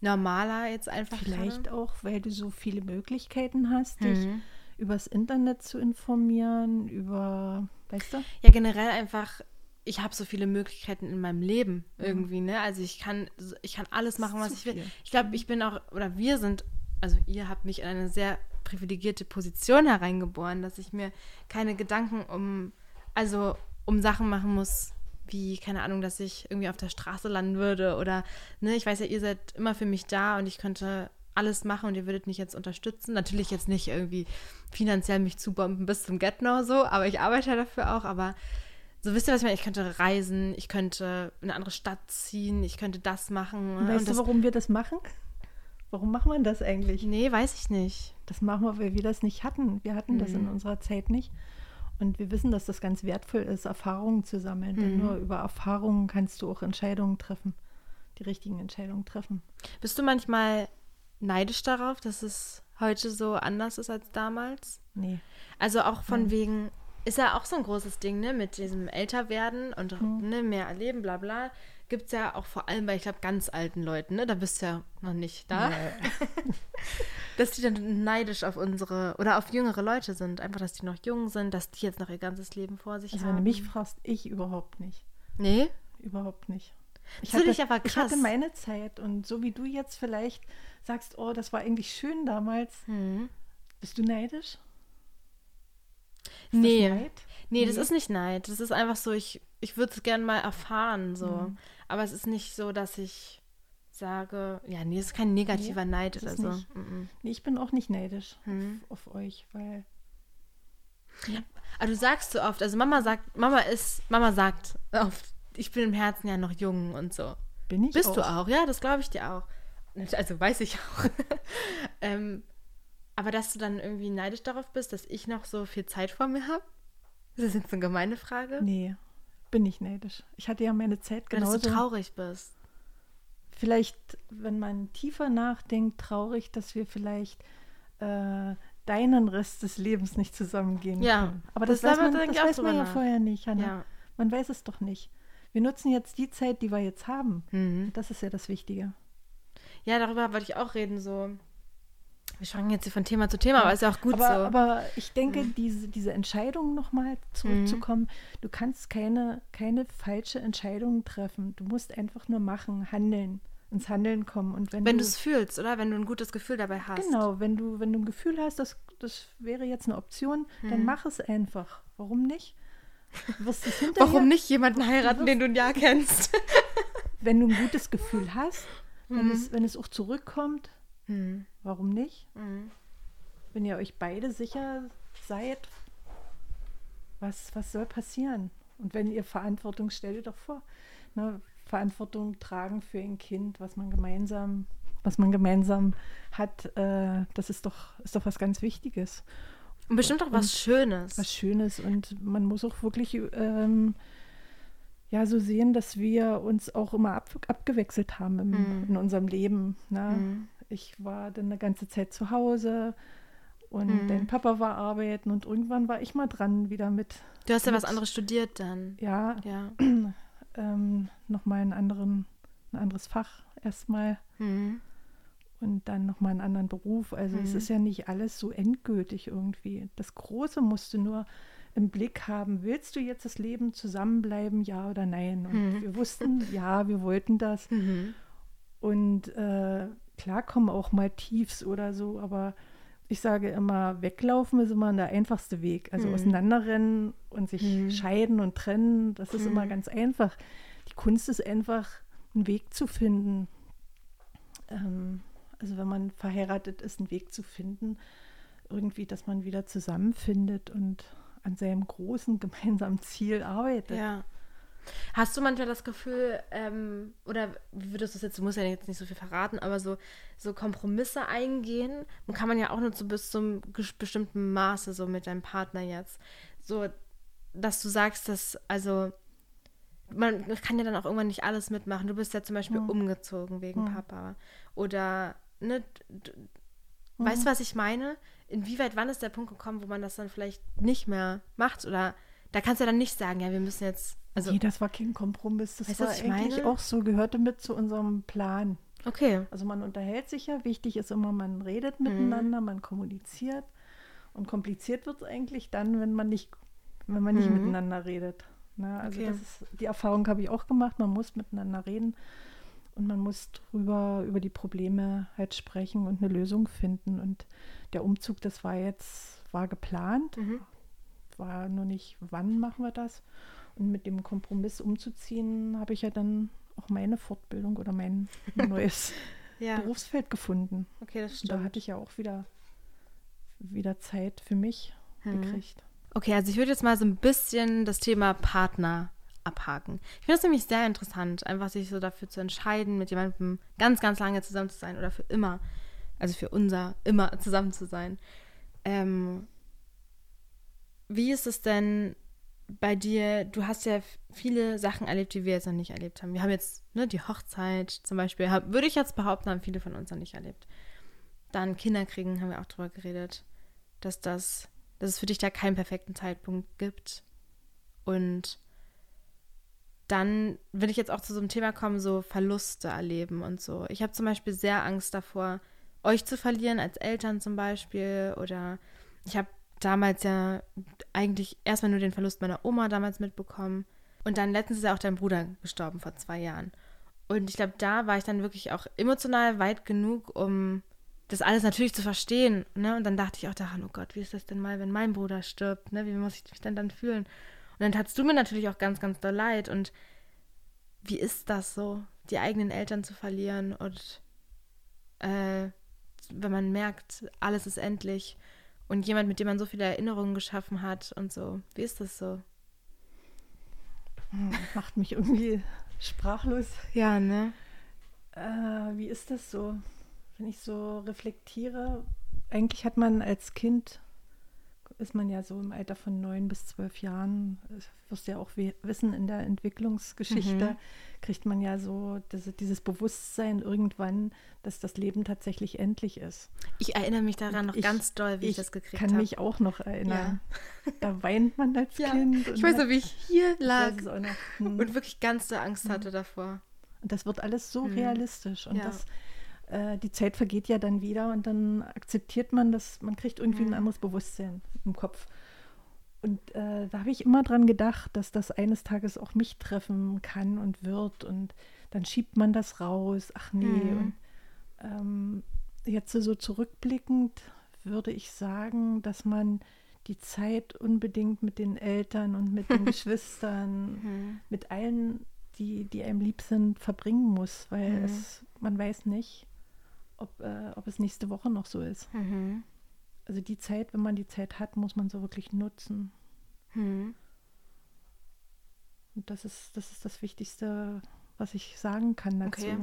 normaler jetzt einfach. Vielleicht gerade. auch, weil du so viele Möglichkeiten hast, dich Mhm. übers Internet zu informieren, über, weißt du? Ja, generell einfach, ich habe so viele Möglichkeiten in meinem Leben irgendwie, ne? Also ich kann, ich kann alles machen, was ich will. viel. Ich glaube, ich bin auch, oder wir sind, also ihr habt mich in eine sehr privilegierte Position hereingeboren, dass ich mir keine Gedanken um, also um Sachen machen muss, wie, keine Ahnung, dass ich irgendwie auf der Straße landen würde oder, ne, ich weiß ja, ihr seid immer für mich da und ich könnte alles machen und ihr würdet mich jetzt unterstützen. Natürlich jetzt nicht irgendwie finanziell mich zubomben bis zum Get-No so, aber ich arbeite dafür auch, aber so wisst ihr, was ich meine? Ich könnte reisen, ich könnte in eine andere Stadt ziehen, ich könnte das machen. Ne? weißt und du, das, warum wir das machen? Warum machen wir das eigentlich? nee, weiß ich nicht. Das machen wir, weil wir das nicht hatten. Wir hatten das in Mhm. unserer Zeit nicht. Und wir wissen, dass das ganz wertvoll ist, Erfahrungen zu sammeln. Denn Mhm. nur über Erfahrungen kannst du auch Entscheidungen treffen, die richtigen Entscheidungen treffen. Bist du manchmal neidisch darauf, dass es heute so anders ist als damals? Nee. Also auch von Nein. wegen, ist ja auch so ein großes Ding, ne, mit diesem Älterwerden und Mhm. ne, mehr erleben, bla bla. Gibt es ja auch vor allem bei, ich glaube, ganz alten Leuten, ne? Da bist du ja noch nicht da. Nee. <laughs> Dass die dann neidisch auf unsere oder auf jüngere Leute sind. Einfach, dass die noch jung sind, dass die jetzt noch ihr ganzes Leben vor sich Also wenn haben. du mich fragst, ich überhaupt nicht. Nee? Überhaupt nicht. Ich finde ich aber ich hatte krass. meine Zeit und so wie du jetzt vielleicht sagst, oh, das war eigentlich schön damals, Hm. bist du neidisch? Ist Nee. Das Neid? Nee, das Nee. ist nicht Neid. Das ist einfach so, ich, ich würde es gerne mal erfahren, so. Mhm. Aber es ist nicht so, dass ich sage, ja, nee, es ist kein negativer Neid das oder so. nicht. Mhm. Nee, ich bin auch nicht neidisch Hm. auf, auf euch, weil Aber du sagst so oft, also Mama sagt, Mama ist, Mama sagt oft, ich bin im Herzen ja noch jung und so. Bin ich Bist auch. du auch, ja, das glaube ich dir auch. Also weiß ich auch. <laughs> ähm, aber dass du dann irgendwie neidisch darauf bist, dass ich noch so viel Zeit vor mir habe? Ist das jetzt eine gemeine Frage? Nee, bin ich neidisch. Ich hatte ja meine Zeit genauso. dass du traurig bist. vielleicht, wenn man tiefer nachdenkt, traurig, dass wir vielleicht äh, deinen Rest des Lebens nicht zusammengehen Ja, können. Aber das das, weiß man, das weiß man ja vorher nicht, Hanna. Ja. Man weiß es doch nicht. Wir nutzen jetzt die Zeit, die wir jetzt haben. Mhm. Das ist ja das Wichtige. Ja, darüber wollte ich auch reden, so. Wir schwanken jetzt hier von Thema zu Thema, aber ist ja auch gut aber, so. aber ich denke, diese, diese Entscheidung nochmal zurückzukommen, du kannst keine, keine falsche Entscheidung treffen. Du musst einfach nur machen, handeln, ins Handeln kommen. Und wenn, wenn du es fühlst, oder? Wenn du ein gutes Gefühl dabei hast. Genau, wenn du, wenn du ein Gefühl hast, das, das wäre jetzt eine Option, Mhm. dann mach es einfach. Warum nicht? Warum nicht jemanden heiraten, den du ein Jahr kennst? Wenn du ein gutes Gefühl hast, <laughs> wenn, Mhm. es, wenn es auch zurückkommt, Hm. Warum nicht? Mhm. Wenn ihr euch beide sicher seid, was, was soll passieren? Und wenn ihr Verantwortung, stellt ihr doch vor, ne, Verantwortung tragen für ein Kind, was man gemeinsam, was man gemeinsam hat, äh, das ist doch, ist doch was ganz Wichtiges. Und bestimmt auch was Schönes. was Schönes und man muss auch wirklich ähm, ja so sehen, dass wir uns auch immer ab, abgewechselt haben im, Mhm. in unserem Leben. Ne? Mhm. Ich war dann eine ganze Zeit zu Hause und Mhm. dein Papa war arbeiten und irgendwann war ich mal dran wieder mit, Du hast ja was mit- anderes studiert dann. ja, Ja. <clears throat> ähm, nochmal einen anderen, ein anderes Fach erstmal Mhm. und dann nochmal einen anderen Beruf. Also es Mhm. ist ja nicht alles so endgültig irgendwie. Das Große musst du nur im Blick haben. Willst du jetzt das Leben zusammenbleiben, ja oder nein? Und Mhm. wir wussten, ja, wir wollten das. <laughs> Mhm. Und äh, klar kommen auch mal Tiefs oder so, aber ich sage immer, weglaufen ist immer der einfachste Weg. Also Mhm. auseinanderrennen und sich Mhm. scheiden und trennen, das ist immer Mhm. ganz einfach. Die Kunst ist einfach, einen Weg zu finden. Ähm, also wenn man verheiratet ist, einen Weg zu finden, irgendwie, dass man wieder zusammenfindet und an seinem großen <laughs> gemeinsamen Ziel arbeitet. Ja. Hast du manchmal das Gefühl, ähm, oder wie würdest du es jetzt, du musst ja jetzt nicht so viel verraten, aber so, so Kompromisse eingehen, und kann man ja auch nur so bis zum bestimmten Maße so mit deinem Partner jetzt. So, dass du sagst, dass, also, man kann ja dann auch irgendwann nicht alles mitmachen. Du bist ja zum Beispiel Hm. umgezogen wegen Hm. Papa. Oder, ne, d- Mhm. weißt du, was ich meine? Inwieweit, wann ist der Punkt gekommen, wo man das dann vielleicht nicht mehr macht? Oder da kannst du ja dann nicht sagen, ja, wir müssen jetzt, also, nee, das war kein Kompromiss. Das Weißt war eigentlich meine? auch so, gehörte mit zu unserem Plan. okay. Also man unterhält sich ja, wichtig ist immer, man redet Mhm. miteinander, man kommuniziert. Und kompliziert wird es eigentlich dann, wenn man nicht, wenn man nicht Mhm. miteinander redet. Na, also Okay. das ist, die Erfahrung habe ich auch gemacht, man muss miteinander reden und man muss drüber, über die Probleme halt sprechen und eine Lösung finden. Und der Umzug, das war jetzt, war geplant, Mhm. war nur nicht, wann machen wir das. Und mit dem Kompromiss umzuziehen, habe ich ja dann auch meine Fortbildung oder mein <laughs> neues Ja, Berufsfeld gefunden. okay, das Und da stimmt. hatte ich ja auch wieder, wieder Zeit für mich Mhm. gekriegt. Okay, also ich würde jetzt mal so ein bisschen das Thema Partner abhaken. Ich finde es nämlich sehr interessant, einfach sich so dafür zu entscheiden, mit jemandem ganz, ganz lange zusammen zu sein oder für immer, also für unser immer zusammen zu sein. Ähm, wie ist es denn bei dir? Du hast ja viele Sachen erlebt, die wir jetzt noch nicht erlebt haben. Wir haben jetzt ne, die Hochzeit zum Beispiel, hab, würde ich jetzt behaupten, haben viele von uns noch nicht erlebt. Dann Kinder kriegen, haben wir auch drüber geredet, dass das dass es für dich da keinen perfekten Zeitpunkt gibt. Und dann will ich jetzt auch zu so einem Thema kommen, so Verluste erleben und so. Ich habe zum Beispiel sehr Angst davor, euch zu verlieren als Eltern zum Beispiel. Oder ich habe damals ja eigentlich erstmal nur den Verlust meiner Oma damals mitbekommen. Und dann letztens ist ja auch dein Bruder gestorben vor zwei Jahren. Und ich glaube, da war ich dann wirklich auch emotional weit genug, um das alles natürlich zu verstehen. Ne? Und dann dachte ich auch daran, oh Gott, wie ist das denn mal, wenn mein Bruder stirbt? Ne? Wie muss ich mich denn dann fühlen? Und dann tatst du mir natürlich auch ganz, ganz doll leid. Und wie ist das so, die eigenen Eltern zu verlieren und äh, wenn man merkt, alles ist endlich und jemand, mit dem man so viele Erinnerungen geschaffen hat und so. Wie ist das so? Hm, macht mich irgendwie sprachlos. Ja, ne? Äh, wie ist das so? Wenn ich so reflektiere, eigentlich hat man als Kind ist man ja so im Alter von neun bis zwölf Jahren, das wirst du ja auch wissen, in der Entwicklungsgeschichte mhm. kriegt man ja so diese, dieses Bewusstsein irgendwann, dass das Leben tatsächlich endlich ist. Ich erinnere mich daran noch ich, ganz doll, wie ich, ich das gekriegt habe. Ich kann mich auch noch erinnern. Ja. Da weint man als <laughs> ja. Kind. Ich weiß noch, wie ich hier lag hm. und wirklich ganz so Angst hatte hm. davor. Und das wird alles so hm. realistisch und ja. das äh, die Zeit vergeht ja dann wieder und dann akzeptiert man das, man kriegt irgendwie mhm. ein anderes Bewusstsein im Kopf. Und äh, da habe ich immer dran gedacht, dass das eines Tages auch mich treffen kann und wird. Und dann schiebt man das raus. Ach nee. Mhm. Und ähm, jetzt so zurückblickend würde ich sagen, dass man die Zeit unbedingt mit den Eltern und mit den <laughs> Geschwistern, mhm. mit allen, die, die einem lieb sind, verbringen muss, weil mhm. es, man weiß nicht, ob, äh, ob es nächste Woche noch so ist. Mhm. Also die Zeit, wenn man die Zeit hat, muss man so wirklich nutzen. Mhm. Und das ist, das ist das Wichtigste, was ich sagen kann dazu. Okay.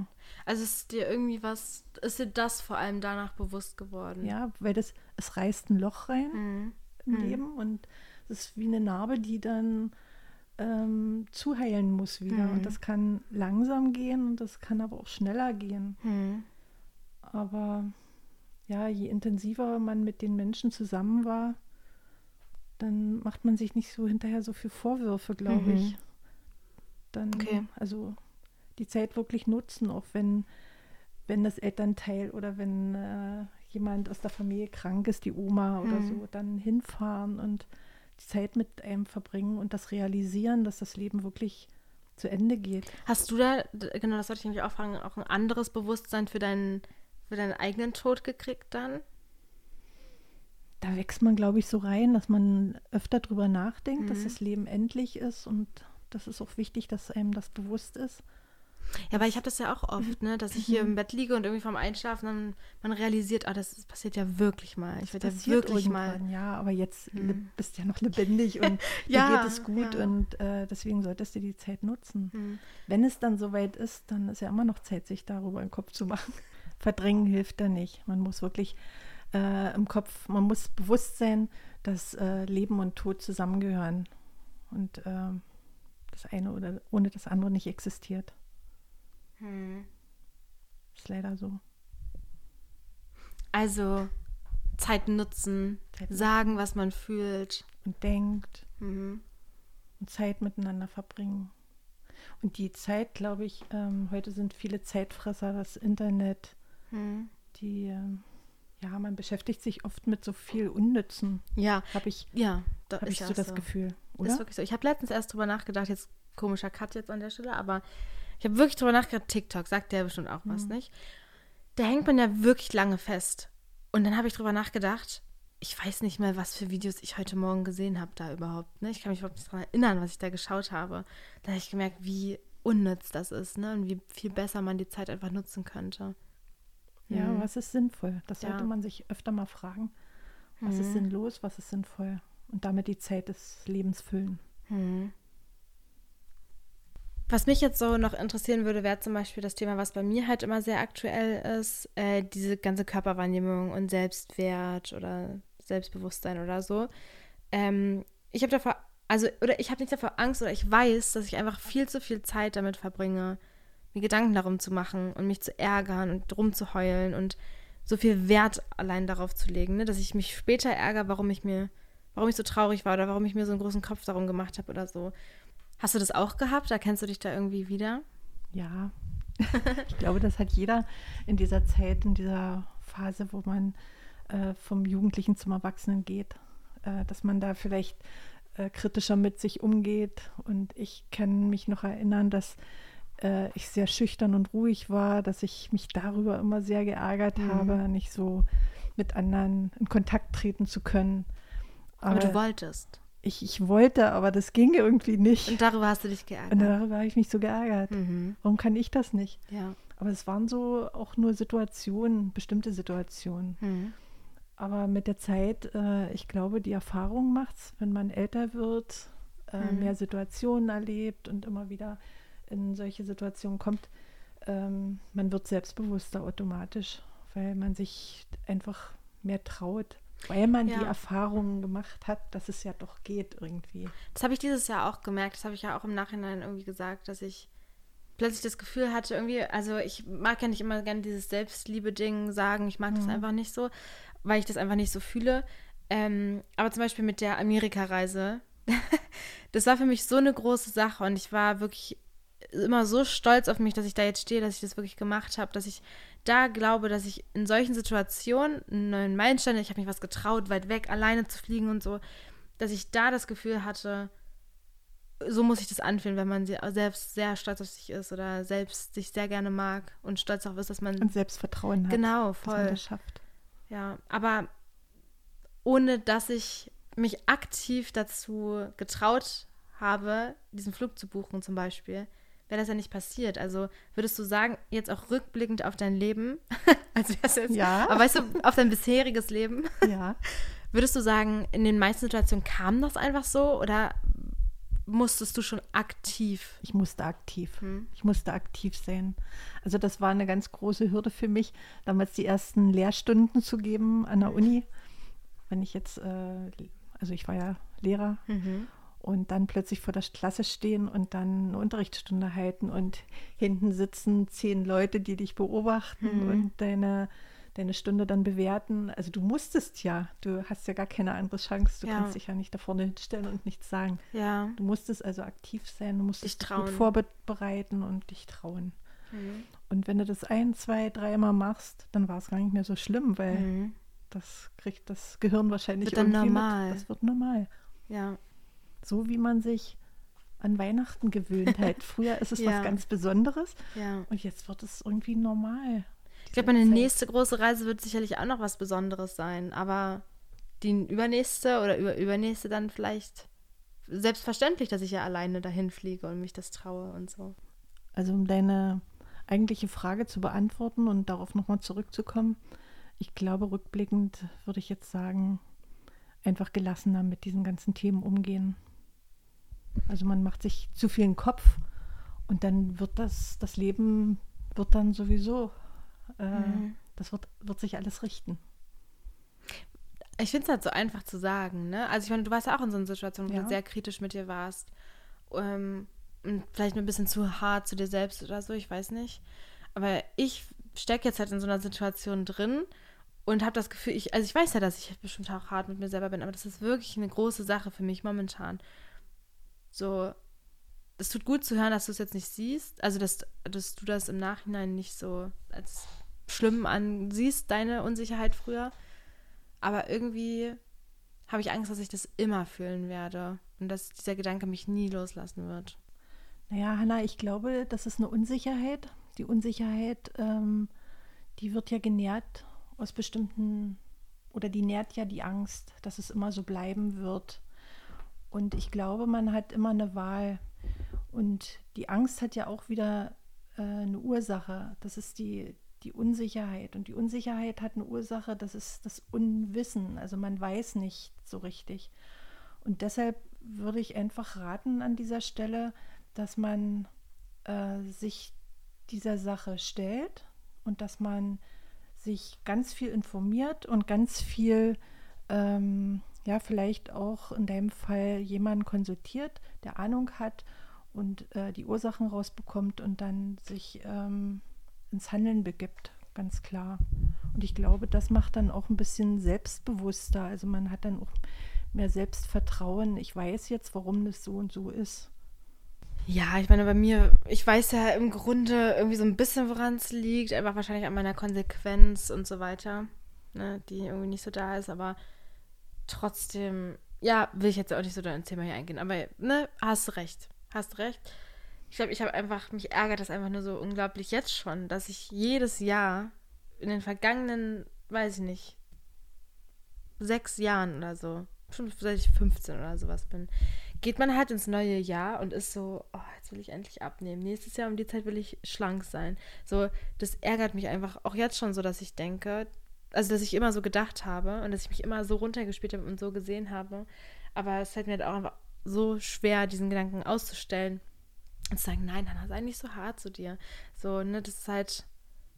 Also ist dir irgendwie was, ist dir das vor allem danach bewusst geworden? Ja, weil das, es reißt ein Loch rein mhm. im mhm. Leben und es ist wie eine Narbe, die dann ähm, zuheilen muss wieder. Mhm. Und das kann langsam gehen und das kann aber auch schneller gehen. Aber ja, je intensiver man mit den Menschen zusammen war, dann macht man sich nicht so hinterher so viel Vorwürfe, glaube mhm. ich. Dann, okay. also die Zeit wirklich nutzen, auch wenn, wenn das Elternteil oder wenn äh, jemand aus der Familie krank ist, die Oma oder mhm. so, dann hinfahren und die Zeit mit einem verbringen und das realisieren, dass das Leben wirklich zu Ende geht. Hast du da, genau, das wollte ich nämlich auch fragen, auch ein anderes Bewusstsein für deinen für deinen eigenen Tod gekriegt dann? Da wächst man, glaube ich, so rein, dass man öfter drüber nachdenkt, mhm. dass das Leben endlich ist und das ist auch wichtig, dass einem das bewusst ist. Ja, aber ich habe das ja auch oft, ne, dass ich hier im Bett liege und irgendwie vorm Einschlafen dann man realisiert, ah, das, passiert ja wirklich mal. Ich werde ja wirklich mal. Ja, aber jetzt mhm. bist du ja noch lebendig <laughs> und ja, dir geht es gut ja. und äh, deswegen solltest du die Zeit nutzen. Mhm. Wenn es dann soweit ist, dann ist ja immer noch Zeit, sich darüber einen Kopf zu machen. Verdrängen hilft da nicht. Man muss wirklich äh, im Kopf, man muss bewusst sein, dass äh, Leben und Tod zusammengehören und äh, das eine oder ohne das andere nicht existiert. Hm. Ist leider so. Also Zeit nutzen, Zeit sagen, was man fühlt und denkt mhm. und Zeit miteinander verbringen. Und die Zeit, glaube ich, ähm, heute sind viele Zeitfresser, das Internet, hm. Die, ähm, ja, man beschäftigt sich oft mit so viel Unnützen. Ja. Habe ich, ja, da hab ich so das so. Gefühl. Oder? Ist wirklich so. Ich habe letztens erst drüber nachgedacht, jetzt komischer Cut jetzt an der Stelle, aber ich habe wirklich drüber nachgedacht, TikTok, sagt der bestimmt auch was, mhm. nicht? Da hängt man ja wirklich lange fest. Und dann habe ich drüber nachgedacht, ich weiß nicht mehr, was für Videos ich heute Morgen gesehen habe da überhaupt. Ne? Ich kann mich überhaupt nicht daran erinnern, was ich da geschaut habe. Da habe ich gemerkt, wie unnütz das ist ne? und wie viel besser man die Zeit einfach nutzen könnte. Ja, mhm. was ist sinnvoll? Das sollte ja. man sich öfter mal fragen. Was mhm. ist sinnlos, was ist sinnvoll? Und damit die Zeit des Lebens füllen. Mhm. Was mich jetzt so noch interessieren würde, wäre zum Beispiel das Thema, was bei mir halt immer sehr aktuell ist, äh, diese ganze Körperwahrnehmung und Selbstwert oder Selbstbewusstsein oder so. Ähm, ich habe davor, also, oder ich habe nicht davor Angst oder ich weiß, dass ich einfach viel zu viel Zeit damit verbringe, mir Gedanken darum zu machen und mich zu ärgern und rumzuheulen und so viel Wert allein darauf zu legen, ne? dass ich mich später ärgere, warum ich mir, warum ich so traurig war oder warum ich mir so einen großen Kopf darum gemacht habe oder so. Hast du das auch gehabt? Erkennst du dich da irgendwie wieder? Ja. ich glaube, das hat jeder in dieser Zeit, in dieser Phase, wo man äh, vom Jugendlichen zum Erwachsenen geht, äh, dass man da vielleicht äh, kritischer mit sich umgeht. Und ich kann mich noch erinnern, dass äh, ich sehr schüchtern und ruhig war, dass ich mich darüber immer sehr geärgert mhm. habe, nicht so mit anderen in Kontakt treten zu können. Aber, aber du wolltest. Ich, ich wollte, aber das ging irgendwie nicht. Und darüber hast du dich geärgert. Und darüber habe ich mich so geärgert. Mhm. Warum kann ich das nicht? Ja. Aber es waren so auch nur Situationen, bestimmte Situationen. Mhm. aber mit der Zeit, äh, ich glaube, die Erfahrung macht es, wenn man älter wird, äh, mhm. mehr Situationen erlebt und immer wieder in solche Situationen kommt, ähm, man wird selbstbewusster automatisch, weil man sich einfach mehr traut. Weil man ja. die Erfahrungen gemacht hat, dass es ja doch geht irgendwie. Das habe ich dieses Jahr auch gemerkt. Das habe ich ja auch im Nachhinein irgendwie gesagt, dass ich plötzlich das Gefühl hatte, irgendwie, also ich mag ja nicht immer gerne dieses Selbstliebe-Ding sagen. Ich mag mhm. das einfach nicht so, weil ich das einfach nicht so fühle. Ähm, aber zum Beispiel mit der Amerika-Reise, <laughs> das war für mich so eine große Sache und ich war wirklich immer so stolz auf mich, dass ich da jetzt stehe, dass ich das wirklich gemacht habe, dass ich da glaube, dass ich in solchen Situationen einen neuen Meilenstein, ich habe mich was getraut, weit weg alleine zu fliegen und so, dass ich da das Gefühl hatte, so muss ich das anfühlen, wenn man selbst sehr stolz auf sich ist oder selbst sich sehr gerne mag und stolz darauf ist, dass man und Selbstvertrauen hat. Genau, voll. Dass man das schafft. Ja, aber ohne dass ich mich aktiv dazu getraut habe, diesen Flug zu buchen zum Beispiel, wäre das ja nicht passiert. Also würdest du sagen, jetzt auch rückblickend auf dein Leben, <laughs> als wär's jetzt, ja. aber weißt du, auf dein bisheriges Leben, ja. <laughs> würdest du sagen, in den meisten Situationen kam das einfach so oder musstest du schon aktiv? Ich musste aktiv. Hm. Ich musste aktiv sein. Also das war eine ganz große Hürde für mich, damals die ersten Lehrstunden zu geben an der Uni. Wenn ich jetzt, äh, also ich war ja Lehrer mhm und dann plötzlich vor der Klasse stehen und dann eine Unterrichtsstunde halten und hinten sitzen zehn Leute, die dich beobachten mhm. und deine, deine Stunde dann bewerten. Also du musstest ja, du hast ja gar keine andere Chance. Du ja. kannst dich ja nicht da vorne hinstellen und nichts sagen. Ja. Du musstest also aktiv sein, du musstest dich gut vorbereiten und dich trauen. Mhm. Und wenn du das ein, zwei, dreimal machst, dann war es gar nicht mehr so schlimm, weil mhm. das kriegt das Gehirn wahrscheinlich wird irgendwie normal. Mit. Das wird normal. Ja so wie man sich an Weihnachten gewöhnt <laughs> hat. Früher ist es ja. was ganz Besonderes ja. und jetzt wird es irgendwie normal. Ich glaube, meine Zeit. nächste große Reise wird sicherlich auch noch was Besonderes sein, aber die übernächste oder über übernächste dann vielleicht selbstverständlich, dass ich ja alleine dahin fliege und mich das traue und so. Also um deine eigentliche Frage zu beantworten und darauf nochmal zurückzukommen, ich glaube, rückblickend würde ich jetzt sagen, einfach gelassener mit diesen ganzen Themen umgehen. Also man macht sich zu viel Kopf und dann wird das, das Leben wird dann sowieso, äh, mhm. das wird, wird sich alles richten. Ich finde es halt so einfach zu sagen, ne? Also ich meine, du warst ja auch in so einer Situation, wo ja. du sehr kritisch mit dir warst. Ähm, und vielleicht ein bisschen zu hart zu dir selbst oder so, ich weiß nicht. Aber ich stecke jetzt halt in so einer Situation drin und habe das Gefühl, ich, also ich weiß ja, dass ich bestimmt auch hart mit mir selber bin, aber das ist wirklich eine große Sache für mich momentan. So, es tut gut zu hören, dass du es jetzt nicht siehst, also dass, dass du das im Nachhinein nicht so als schlimm ansiehst, deine Unsicherheit früher. Aber irgendwie habe ich Angst, dass ich das immer fühlen werde und dass dieser Gedanke mich nie loslassen wird. Naja, Hanna, ich glaube, das ist eine Unsicherheit. Die Unsicherheit, ähm, die wird ja genährt aus bestimmten, oder die nährt ja die Angst, dass es immer so bleiben wird. Und ich glaube, man hat immer eine Wahl. Und die Angst hat ja auch wieder äh, eine Ursache. Das ist die, die Unsicherheit. Und die Unsicherheit hat eine Ursache, das ist das Unwissen. Also man weiß nicht so richtig. Und deshalb würde ich einfach raten an dieser Stelle, dass man äh, sich dieser Sache stellt und dass man sich ganz viel informiert und ganz viel, ähm, ja, vielleicht auch in deinem Fall jemanden konsultiert, der Ahnung hat und äh, die Ursachen rausbekommt und dann sich ähm, ins Handeln begibt, ganz klar. Und ich glaube, das macht dann auch ein bisschen selbstbewusster. Also man hat dann auch mehr Selbstvertrauen. Ich weiß jetzt, warum das so und so ist. Ja, ich meine, bei mir, ich weiß ja im Grunde irgendwie so ein bisschen, woran es liegt, einfach wahrscheinlich an meiner Konsequenz und so weiter, ne, die irgendwie nicht so da ist, aber trotzdem, ja, will ich jetzt auch nicht so da ins Thema hier eingehen, aber ne, hast recht, hast recht. Ich glaube, ich habe einfach, mich ärgert das einfach nur so unglaublich jetzt schon, dass ich jedes Jahr in den vergangenen, weiß ich nicht, sechs Jahren oder so, seit ich 15 oder sowas bin, geht man halt ins neue Jahr und ist so, oh, jetzt will ich endlich abnehmen. Nächstes Jahr um die Zeit will ich schlank sein. So, das ärgert mich einfach auch jetzt schon so, dass ich denke, also dass ich immer so gedacht habe und dass ich mich immer so runtergespielt habe und so gesehen habe. Aber es fällt mir halt auch einfach so schwer, diesen Gedanken auszustellen und zu sagen, nein, Hannah, sei nicht so hart zu dir. So, ne, das ist halt,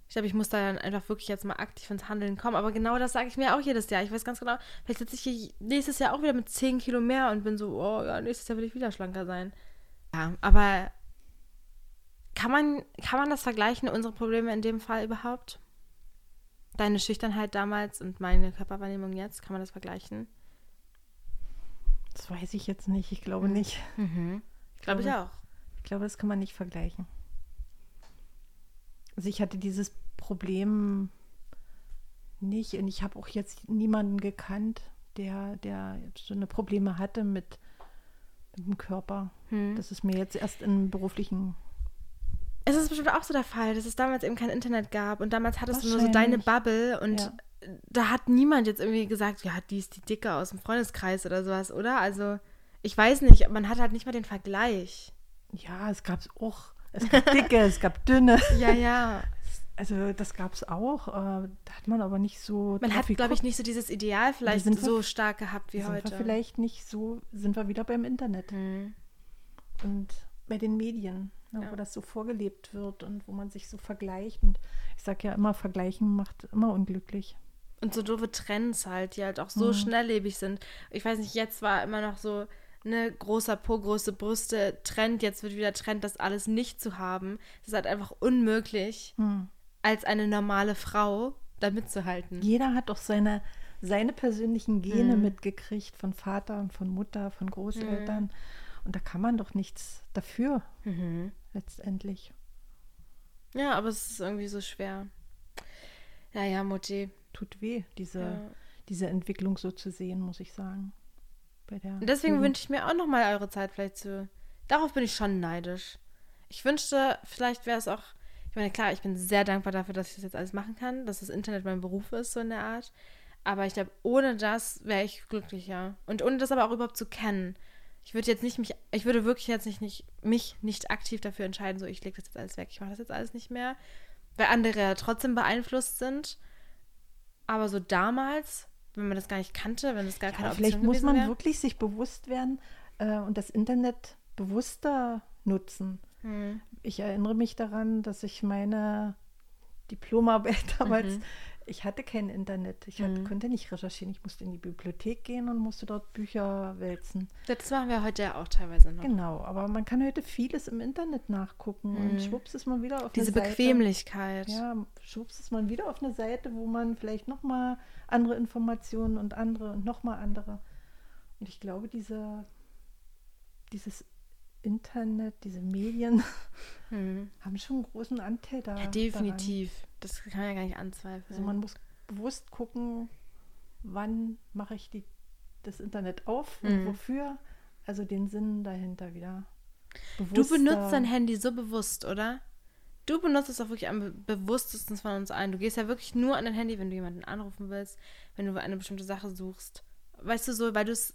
ich glaube, ich muss da dann einfach wirklich jetzt mal aktiv ins Handeln kommen. Aber genau das sage ich mir auch jedes Jahr. Ich weiß ganz genau, vielleicht sitze ich hier nächstes Jahr auch wieder mit 10 Kilo mehr und bin so, oh ja, nächstes Jahr will ich wieder schlanker sein. Ja, aber kann man, kann man das vergleichen, unsere Probleme in dem Fall überhaupt? Deine Schüchternheit damals und meine Körperwahrnehmung jetzt, kann man das vergleichen? Das weiß ich jetzt nicht. Ich glaube nicht. Mhm. Ich glaube ich auch. Ich glaube, das kann man nicht vergleichen. Also ich hatte dieses Problem nicht und ich habe auch jetzt niemanden gekannt, der, der so eine Probleme hatte mit, mit dem Körper. Hm. Das ist mir jetzt erst im beruflichen Es ist bestimmt auch so der Fall, dass es damals eben kein Internet gab und damals hattest du nur so deine. Bubble und Ja. da hat niemand jetzt irgendwie gesagt, ja, die ist die Dicke aus dem Freundeskreis oder sowas, oder? Also, ich weiß nicht, man hat halt nicht mal den Vergleich. Ja, es gab es auch. Es gab dicke, es gab dünne. <laughs> Ja, ja. Also das gab es auch. Äh, da hat man aber nicht so. Man hat, glaube ich, nicht so dieses Ideal vielleicht sind wir- so stark gehabt wie sind heute. wir vielleicht nicht so, sind wir wieder beim Internet Hm. und bei den Medien, ne, Ja. wo das so vorgelebt wird und wo man sich so vergleicht. Und ich sage ja immer, Vergleichen macht immer unglücklich. Und so doofe Trends halt, die halt auch so Mhm. schnelllebig sind. Ich weiß nicht, jetzt war immer noch so, ne, großer Po, große Brüste, Trend, jetzt wird wieder Trend, das alles nicht zu haben. Das ist halt einfach unmöglich, Hm. als eine normale Frau da mitzuhalten. Jeder hat doch seine, seine persönlichen Gene Mhm. mitgekriegt von Vater und von Mutter, von Großeltern. Und da kann man doch nichts dafür Mhm. Letztendlich. Ja, aber es ist irgendwie so schwer. Ja, ja, Mutti. Tut weh, diese, Ja. diese Entwicklung so zu sehen, muss ich sagen. Bei der Und deswegen Jugend. wünsche ich mir auch noch mal eure Zeit vielleicht zu. Darauf bin ich schon neidisch. Ich wünschte, vielleicht wäre es auch. Ich meine, klar, ich bin sehr dankbar dafür, dass ich das jetzt alles machen kann, dass das Internet mein Beruf ist, so in der Art. Aber ich glaube, ohne das wäre ich glücklicher. Und ohne das aber auch überhaupt zu kennen. Ich würde jetzt nicht mich, ich würde wirklich jetzt nicht, nicht mich nicht aktiv dafür entscheiden, so ich lege das jetzt alles weg, ich mache das jetzt alles nicht mehr. Weil andere ja trotzdem beeinflusst sind. Aber so damals, wenn man das gar nicht kannte, wenn es gar keine Ja, Option vielleicht muss man wäre. wirklich sich bewusst werden äh, und das Internet bewusster nutzen. Hm. Ich erinnere mich daran, dass ich meine Diplomarbeit <laughs> damals, Mhm. Ich hatte kein Internet. Ich hatte, Mhm. konnte nicht recherchieren. Ich musste in die Bibliothek gehen und musste dort Bücher wälzen. Das machen wir heute ja auch teilweise noch. Genau, aber man kann heute vieles im Internet nachgucken Mhm. und schwupps ist man wieder auf Diese eine Seite. Bequemlichkeit. Ja, schwupps ist man wieder auf eine Seite, wo man vielleicht nochmal andere Informationen und andere und nochmal andere. Und ich glaube, diese, dieses Internet, diese Medien <laughs> Hm. haben schon einen großen Anteil da. Ja, definitiv. Das kann man ja gar nicht anzweifeln. Daran. Also man muss bewusst gucken, wann mache ich die, das Internet auf und Mhm. wofür. Also den Sinn dahinter wieder. du bewusster- benutzt dein Handy so bewusst, oder? Du benutzt es auch wirklich am be- bewusstesten von uns allen. Du gehst ja wirklich nur an dein Handy, wenn du jemanden anrufen willst, wenn du eine bestimmte Sache suchst. Weißt du so, weil du es,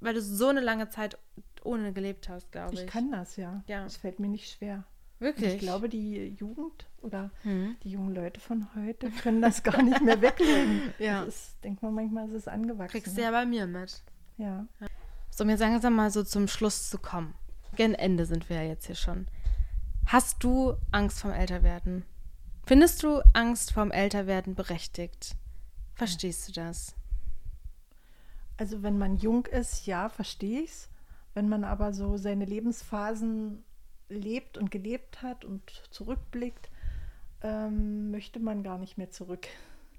weil du so eine lange Zeit ohne gelebt hast, glaube ich. Ich kann das, ja. Ja. Es fällt mir nicht schwer. Und wirklich. Ich glaube, die Jugend oder Hm. die jungen Leute von heute können das gar nicht mehr weglegen. <laughs> Ja. Das ist, denkt man manchmal, es ist angewachsen. Kriegst du ja bei mir mit. ja. So, um jetzt langsam mal so zum Schluss zu kommen. Gen Ende sind wir ja jetzt hier schon. Hast du Angst vorm Älterwerden? Findest du Angst vorm Älterwerden berechtigt? Verstehst du das? Also wenn man jung ist, ja, verstehe ich es. Wenn man aber so seine Lebensphasen lebt und gelebt hat und zurückblickt, ähm, möchte man gar nicht mehr zurück.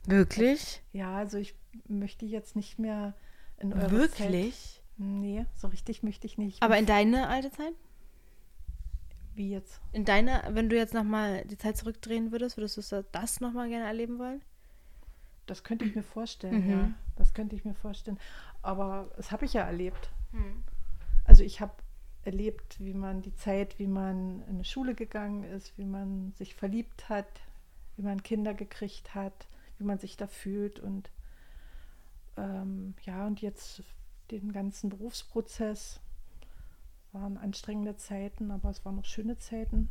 Wirklich? Ja, also ich möchte jetzt nicht mehr in eure Zeit. Wirklich? Nee, so richtig möchte ich nicht. Aber in deine alte Zeit? Wie jetzt? In deine, wenn du jetzt nochmal die Zeit zurückdrehen würdest, würdest du das nochmal gerne erleben wollen? Das könnte ich mir vorstellen, Mhm. ja. Das könnte ich mir vorstellen. Aber das habe ich ja erlebt. Also ich habe erlebt, wie man die Zeit, wie man in eine Schule gegangen ist, wie man sich verliebt hat, wie man Kinder gekriegt hat, wie man sich da fühlt und ähm, ja, und jetzt den ganzen Berufsprozess waren anstrengende Zeiten, aber es waren auch schöne Zeiten.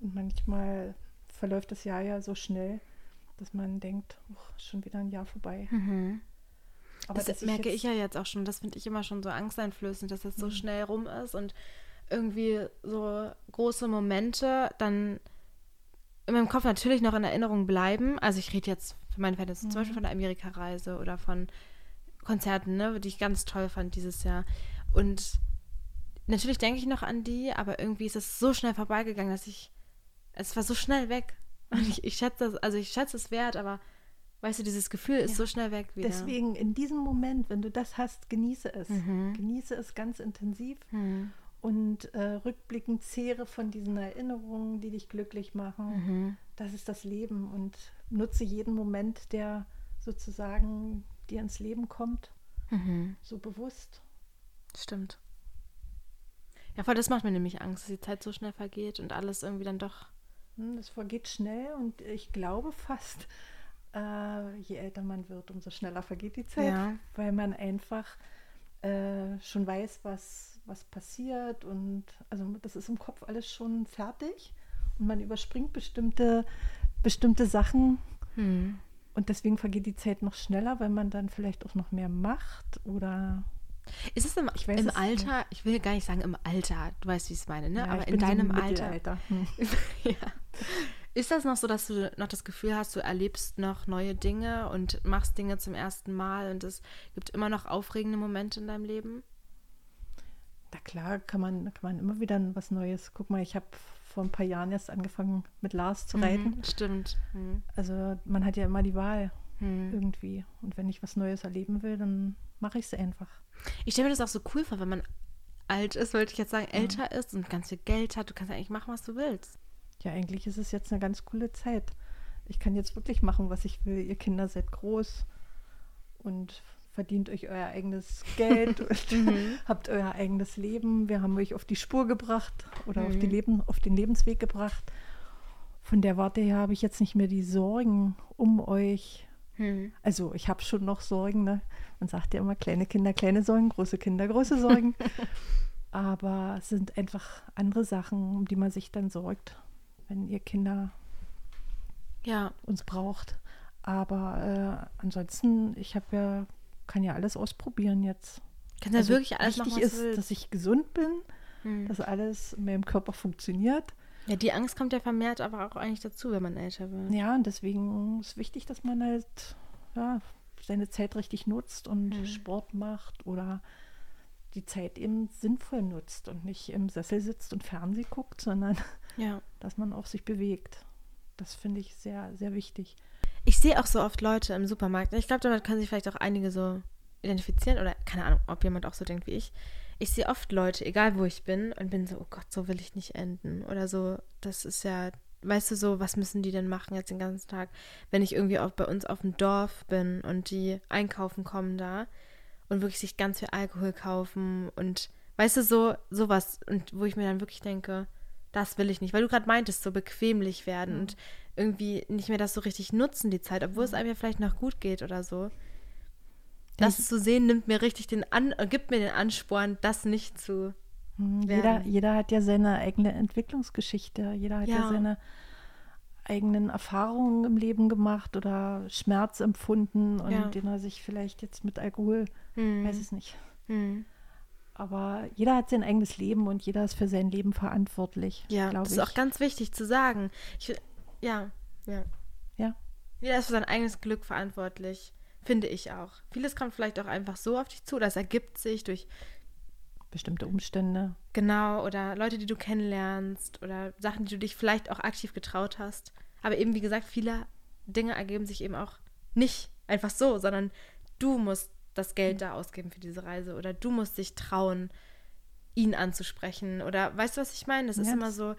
Und manchmal verläuft das Jahr ja so schnell, dass man denkt, oh, schon wieder ein Jahr vorbei. Mhm. Aber das dass merke ich ja jetzt auch schon. Das finde ich immer schon so angsteinflößend, dass das so Mhm. schnell rum ist und irgendwie so große Momente dann in meinem Kopf natürlich noch in Erinnerung bleiben. Also ich rede jetzt für meine Verhältnisse zum Mhm. Beispiel von der Amerika-Reise oder von Konzerten, ne, die ich ganz toll fand dieses Jahr. Und natürlich denke ich noch an die, aber irgendwie ist es so schnell vorbeigegangen, dass ich, es war so schnell weg. Und ich, ich schätze das, also ich schätze es wert, aber weißt du, dieses Gefühl ist Ja. so schnell weg wieder. Deswegen in diesem Moment, wenn du das hast, genieße es. Mhm. Genieße es ganz intensiv Hm. und äh, rückblickend zehre von diesen Erinnerungen, die dich glücklich machen. Mhm. Das ist das Leben und nutze jeden Moment, der sozusagen dir ins Leben kommt, Mhm. so bewusst. Stimmt. Ja, voll, das macht mir nämlich Angst, dass die Zeit so schnell vergeht und alles irgendwie dann doch. Hm, Das vergeht schnell und ich glaube fast, äh, je älter man wird, umso schneller vergeht die Zeit, Ja. weil man einfach äh, schon weiß, was, was passiert und also das ist im Kopf alles schon fertig und man überspringt bestimmte, bestimmte Sachen Hm. und deswegen vergeht die Zeit noch schneller, weil man dann vielleicht auch noch mehr macht oder Ist es im, Ich weiß im Alter, ich will gar nicht sagen im Alter, du weißt, wie ich es meine, ne? Ja, Aber in so deinem im Alter. Hm. <laughs> ja. Ist das noch so, dass du noch das Gefühl hast, du erlebst noch neue Dinge und machst Dinge zum ersten Mal und es gibt immer noch aufregende Momente in deinem Leben? Na klar, kann man, kann man immer wieder was Neues. Guck mal, ich habe vor ein paar Jahren erst angefangen mit Lars zu reiten. Mhm, stimmt. Hm. Also man hat ja immer die Wahl Hm. irgendwie. Und wenn ich was Neues erleben will, dann mache ich es einfach. Ich stelle mir das auch so cool vor, wenn man alt ist, wollte ich jetzt sagen, älter ist und ganz viel Geld hat. Du kannst eigentlich machen, was du willst. Ja, eigentlich ist es jetzt eine ganz coole Zeit. Ich kann jetzt wirklich machen, was ich will. Ihr Kinder seid groß und verdient euch euer eigenes Geld <laughs> und Mhm. habt euer eigenes Leben. Wir haben euch auf die Spur gebracht oder auf, die Mhm. Leben, auf den Lebensweg gebracht. Von der Warte her habe ich jetzt nicht mehr die Sorgen um euch. Hm. Also ich habe schon noch Sorgen. Ne? Man sagt ja immer, kleine Kinder, kleine Sorgen, große Kinder, große Sorgen. <laughs> Aber es sind einfach andere Sachen, um die man sich dann sorgt, wenn ihr Kinder Ja, uns braucht. Aber äh, ansonsten, ich habe ja, kann ja alles ausprobieren jetzt. kannst ja wirklich alles wichtig machen, was ist, dass ich gesund bin, Hm. dass alles in meinem Körper funktioniert. Ja, die Angst kommt ja vermehrt aber auch eigentlich dazu, wenn man älter wird. Ja, und deswegen ist wichtig, dass man halt ja, seine Zeit richtig nutzt und Mhm. Sport macht oder die Zeit eben sinnvoll nutzt und nicht im Sessel sitzt und Fernseh guckt, sondern Ja. dass man auch sich bewegt. Das finde ich sehr, sehr wichtig. Ich sehe auch so oft Leute im Supermarkt. Ich glaube, damit können sich vielleicht auch einige so identifizieren oder keine Ahnung, ob jemand auch so denkt wie ich. Ich sehe oft Leute, egal wo ich bin, und bin so, oh Gott, so will ich nicht enden. Oder so, das ist ja, weißt du so, was müssen die denn machen jetzt den ganzen Tag, wenn ich irgendwie auch bei uns auf dem Dorf bin und die einkaufen kommen da und wirklich sich ganz viel Alkohol kaufen und weißt du, so, sowas. Und wo ich mir dann wirklich denke, das will ich nicht, weil du gerade meintest, so bequemlich werden und irgendwie nicht mehr das so richtig nutzen, die Zeit, obwohl es einem ja vielleicht noch gut geht oder so. Das zu sehen, nimmt mir richtig den An äh, gibt mir den Ansporn, das nicht zu. Hm, werden. Jeder, jeder hat ja seine eigene Entwicklungsgeschichte. Jeder hat ja, Ja. seine eigenen Erfahrungen im Leben gemacht oder Schmerz empfunden und Ja. den er sich vielleicht jetzt mit Alkohol, weiß es nicht. Aber jeder hat sein eigenes Leben und jeder ist für sein Leben verantwortlich. Ja, das ist ich. auch ganz wichtig zu sagen. Ich, ja, ja. Ja. Jeder ist für sein eigenes Glück verantwortlich, finde ich auch. Vieles kommt vielleicht auch einfach so auf dich zu, das ergibt sich durch bestimmte Umstände. Genau, oder Leute, die du kennenlernst oder Sachen, die du dich vielleicht auch aktiv getraut hast. Aber eben, wie gesagt, viele Dinge ergeben sich eben auch nicht einfach so, sondern du musst das Geld da ausgeben für diese Reise oder du musst dich trauen, ihn anzusprechen oder weißt du, was ich meine? Das ist Ja, immer das- so,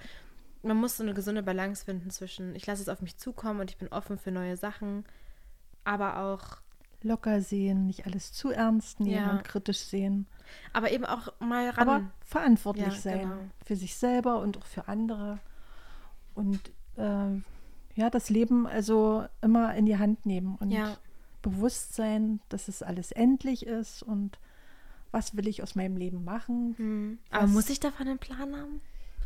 man muss so eine gesunde Balance finden zwischen, ich lasse es auf mich zukommen und ich bin offen für neue Sachen, aber auch Locker sehen, nicht alles zu ernst nehmen Ja. und kritisch sehen. aber eben auch mal ran. Aber verantwortlich Ja, sein genau. für sich selber und auch für andere. Und äh, ja, das Leben also immer in die Hand nehmen und Ja. Bewusst sein, dass es alles endlich ist und was will ich aus meinem Leben machen. Hm. Aber muss ich davon einen Plan haben?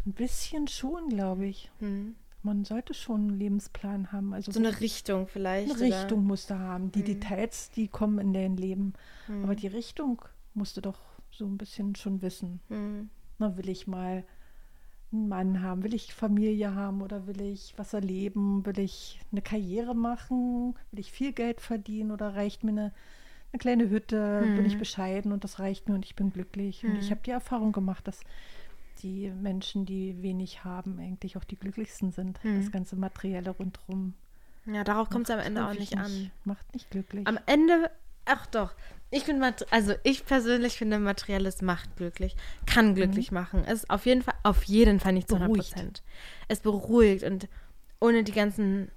Ein bisschen schon, glaube ich. Hm. man sollte schon einen Lebensplan haben. Also so eine Richtung vielleicht. Eine oder? Richtung musst du haben. Die Mhm. Details, die kommen in dein Leben. Hm. Aber die Richtung musst du doch so ein bisschen schon wissen. Hm. Na, will ich mal einen Mann haben? Will ich Familie haben oder will ich was erleben? Will ich eine Karriere machen? Will ich viel Geld verdienen oder reicht mir eine, eine kleine Hütte? Bin ich Hm. bescheiden und das reicht mir und ich bin glücklich? Und ich Hm. habe die Erfahrung gemacht, dass die Menschen, die wenig haben, eigentlich auch die glücklichsten sind. Hm. Das ganze Materielle rundherum. Ja, darauf kommt es am Ende auch nicht an. Macht nicht glücklich. Am Ende, ach doch, ich bin, also ich persönlich finde, materielles macht glücklich, kann glücklich machen. Es ist auf jeden Fall, auf jeden Fall nicht zu 100 Mhm. Beruhigt. Prozent. Es beruhigt und ohne die ganzen,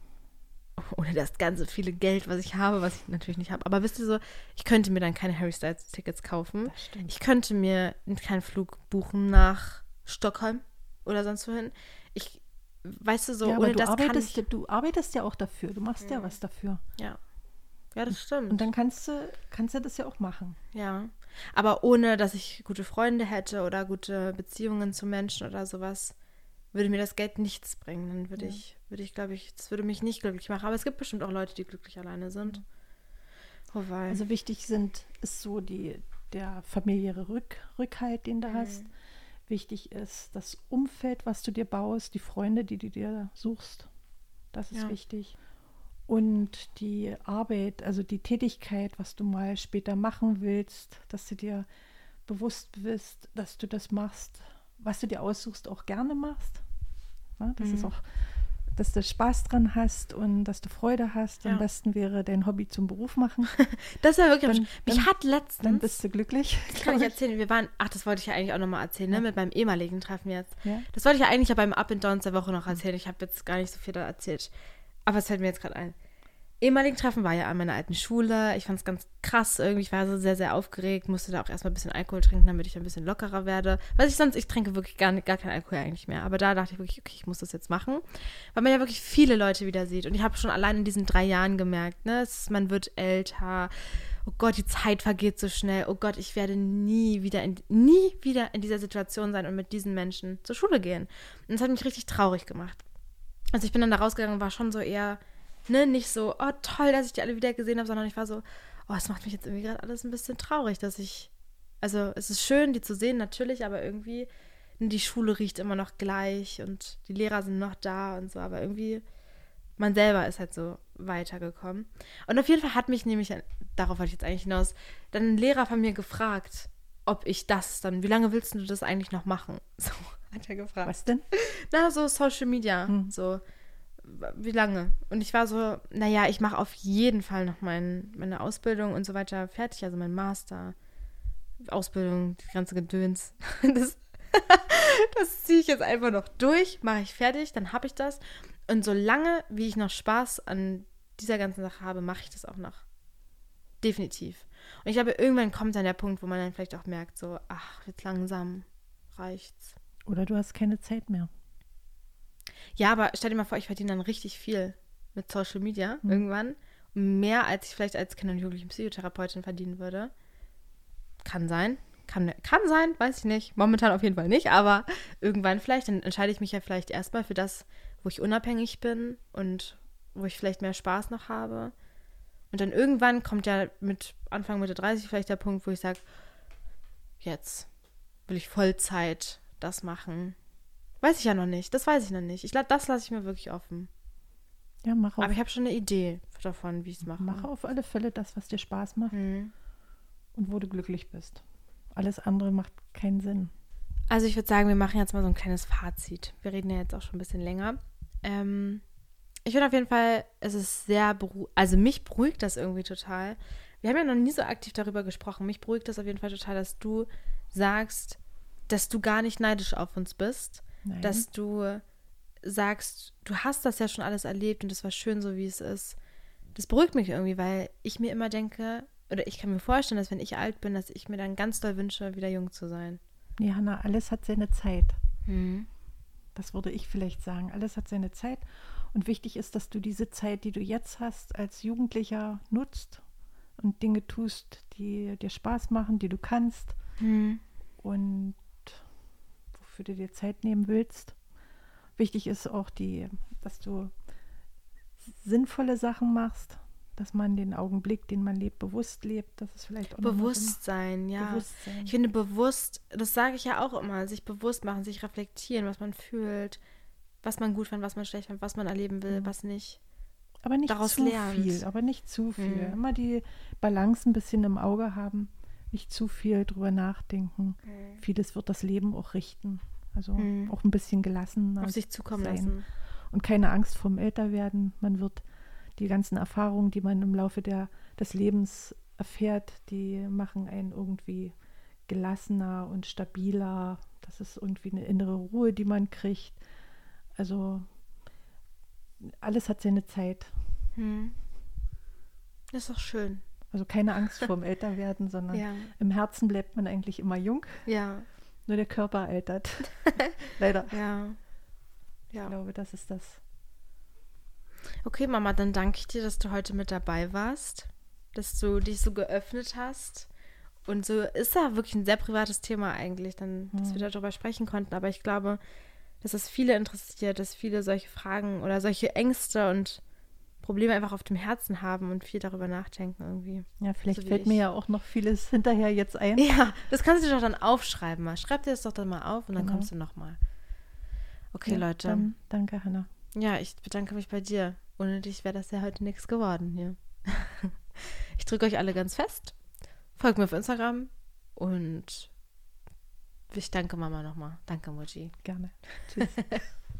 ohne das ganze viele Geld, was ich habe, was ich natürlich nicht habe. Aber wisst ihr so, ich könnte mir dann keine Harry Styles Tickets kaufen. Ich könnte mir keinen Flug buchen nach Stockholm oder sonst wohin. Ich, weißt du, so, ja, ohne du das kann arbeitest, ich, ja- du arbeitest ja auch dafür. Du machst ja Mhm. was dafür. ja. Ja, das stimmt. Und dann kannst du, kannst du das ja auch machen. Ja, aber ohne, dass ich gute Freunde hätte oder gute Beziehungen zu Menschen oder sowas, würde mir das Geld nichts bringen. Dann würde Ja. ich, würde ich, glaube ich, das würde mich nicht glücklich machen. Aber es gibt bestimmt auch Leute, die glücklich alleine sind. Wobei. Also wichtig sind, ist so die, der familiäre Rück, Rückhalt, den du Mhm. hast. Wichtig ist das Umfeld, was du dir baust, die Freunde, die du dir suchst. Das ist Ja. wichtig. Und die Arbeit, also die Tätigkeit, was du mal später machen willst, dass du dir bewusst bist, dass du das machst, was du dir aussuchst, auch gerne machst. Ja, das ist Mhm. auch, dass du Spaß dran hast und dass du Freude hast. Ja. Am besten wäre dein Hobby zum Beruf machen. <laughs> das war wirklich. dann- mich dann- hat Dann letztens. bist du glücklich. Das <laughs> kann ich erzählen. Wir waren. Ach, das wollte ich ja eigentlich auch nochmal erzählen, ne? Ja. Mit meinem ehemaligen Treffen jetzt. Das wollte ich ja eigentlich ja beim Up and Downs der Woche noch erzählen. Ich habe jetzt gar nicht so viel da erzählt. Aber es fällt mir jetzt gerade ein. Ehemaligen Treffen war ja an meiner alten Schule. Ich fand es ganz krass irgendwie. Ich war so sehr, sehr aufgeregt. Musste da auch erstmal ein bisschen Alkohol trinken, damit ich ein bisschen lockerer werde. Was ich sonst, ich trinke wirklich gar, gar keinen Alkohol eigentlich mehr. Aber da dachte ich wirklich, okay, ich muss das jetzt machen. Weil man ja wirklich viele Leute wieder sieht. Und ich habe schon allein in diesen drei Jahren gemerkt, ne, ist- man wird älter. Oh Gott, die Zeit vergeht so schnell. Oh Gott, ich werde nie wieder in, nie wieder in dieser Situation sein und mit diesen Menschen zur Schule gehen. Und das hat mich richtig traurig gemacht. Also ich bin dann da rausgegangen und war schon so eher, ne, nicht so, oh toll, dass ich die alle wieder gesehen habe, sondern ich war so, oh, es macht mich jetzt irgendwie gerade alles ein bisschen traurig, dass ich, also es ist schön, die zu sehen, natürlich, aber irgendwie, die Schule riecht immer noch gleich und die Lehrer sind noch da und so, aber irgendwie, man selber ist halt so weitergekommen. Und auf jeden Fall hat mich nämlich, darauf wollte ich jetzt eigentlich hinaus, dann ein Lehrer von mir gefragt, ob ich das dann, wie lange willst du das eigentlich noch machen? <laughs> So, hat er gefragt. Was denn? <laughs> Na, so Social Media. Hm. So, wie lange? Und ich war so, naja, ich mache auf jeden Fall noch mein, meine Ausbildung und so weiter fertig, also mein Master, Ausbildung, die ganze Gedöns. <laughs> Das, <laughs> das ziehe ich jetzt einfach noch durch, mache ich fertig, dann habe ich das. Und solange, wie ich noch Spaß an dieser ganzen Sache habe, mache ich das auch noch. Definitiv. Und ich glaube, irgendwann kommt dann der Punkt, wo man dann vielleicht auch merkt, so, ach, jetzt langsam reicht's. Oder du hast keine Zeit mehr. Ja, aber stell dir mal vor, ich verdiene dann richtig viel mit Social Media Mhm. irgendwann. Mehr, als ich vielleicht als Kinder- und Jugendlichen-Psychotherapeutin verdienen würde. Kann sein. Kann, kann sein, weiß ich nicht. Momentan auf jeden Fall nicht, aber irgendwann vielleicht. Dann entscheide ich mich ja vielleicht erstmal für das, wo ich unabhängig bin und wo ich vielleicht mehr Spaß noch habe. Und dann irgendwann kommt ja mit Anfang Mitte 30 vielleicht der Punkt, wo ich sage, jetzt will ich Vollzeit das machen. Weiß ich ja noch nicht. Das weiß ich noch nicht. Ich, das lasse ich mir wirklich offen. Ja, mach auf, Aber ich habe schon eine Idee davon, wie ich es mache. mach auf alle Fälle das, was dir Spaß macht Hm. und wo du glücklich bist. Alles andere macht keinen Sinn. Also ich würde sagen, wir machen jetzt mal so ein kleines Fazit. Wir reden ja jetzt auch schon ein bisschen länger. Ähm, ich finde auf jeden Fall, es ist sehr. Also mich beruhigt das irgendwie total. Wir haben ja noch nie so aktiv darüber gesprochen. Mich beruhigt das auf jeden Fall total, dass du sagst, dass du gar nicht neidisch auf uns bist. Nein. Dass du sagst, du hast das ja schon alles erlebt und es war schön, so wie es ist. Das beruhigt mich irgendwie, weil ich mir immer denke, oder ich kann mir vorstellen, dass wenn ich alt bin, dass ich mir dann ganz doll wünsche, wieder jung zu sein. nee, Hanna, alles hat seine Zeit. Mhm. Das würde ich vielleicht sagen. Alles hat seine Zeit. Und wichtig ist, dass du diese Zeit, die du jetzt hast, als Jugendlicher nutzt und Dinge tust, die dir Spaß machen, die du kannst Mhm. und wofür du dir Zeit nehmen willst. wichtig ist auch die, dass du sinnvolle Sachen machst, dass man den Augenblick, den man lebt, bewusst lebt. Das ist vielleicht auch Bewusstsein, ja. Bewusstsein. Ich finde bewusst, das sage ich ja auch immer, sich bewusst machen, sich reflektieren, was man fühlt, was man gut fand, was man schlecht fand, was man erleben will, mhm. was nicht. Aber nicht Daraus zu lernt. viel, aber nicht zu viel. Mhm. Immer die Balance ein bisschen im Auge haben, nicht zu viel drüber nachdenken. Mhm. Vieles wird das Leben auch richten. Also mhm. auch ein bisschen gelassen. Auf sich zukommen sein. lassen. Und keine Angst vorm Älterwerden. Man wird die ganzen Erfahrungen, die man im Laufe der, des Lebens erfährt, die machen einen irgendwie gelassener und stabiler. Das ist irgendwie eine innere Ruhe, die man kriegt. Also alles hat seine Zeit. Hm. Das ist doch schön. Also keine Angst vorm Älterwerden, sondern <laughs> ja. im Herzen bleibt man eigentlich immer jung. Ja. Nur der Körper altert. <laughs> Leider. Ja. ja. Ich glaube, das ist das. Okay, Mama, dann danke ich dir, dass du heute mit dabei warst, dass du dich so geöffnet hast. Und so ist da wirklich ein sehr privates Thema eigentlich, dann, dass wir hm. darüber sprechen konnten. Aber ich glaube, dass es viele interessiert, dass viele solche Fragen oder solche Ängste und Probleme einfach auf dem Herzen haben und viel darüber nachdenken irgendwie. Ja, vielleicht so fällt mir ja auch noch vieles hinterher jetzt ein. Ja, das kannst du doch dann aufschreiben mal. Schreib dir das doch dann mal auf und dann genau. kommst du noch mal. Okay, ja, Leute. Dann, danke, Hannah. Ja, ich bedanke mich bei dir. Ohne dich wäre das ja heute nichts geworden hier. <laughs> ich drücke euch alle ganz fest. Folgt mir auf Instagram und ich danke Mama nochmal. Danke, Muji. Gerne. <laughs> Tschüss.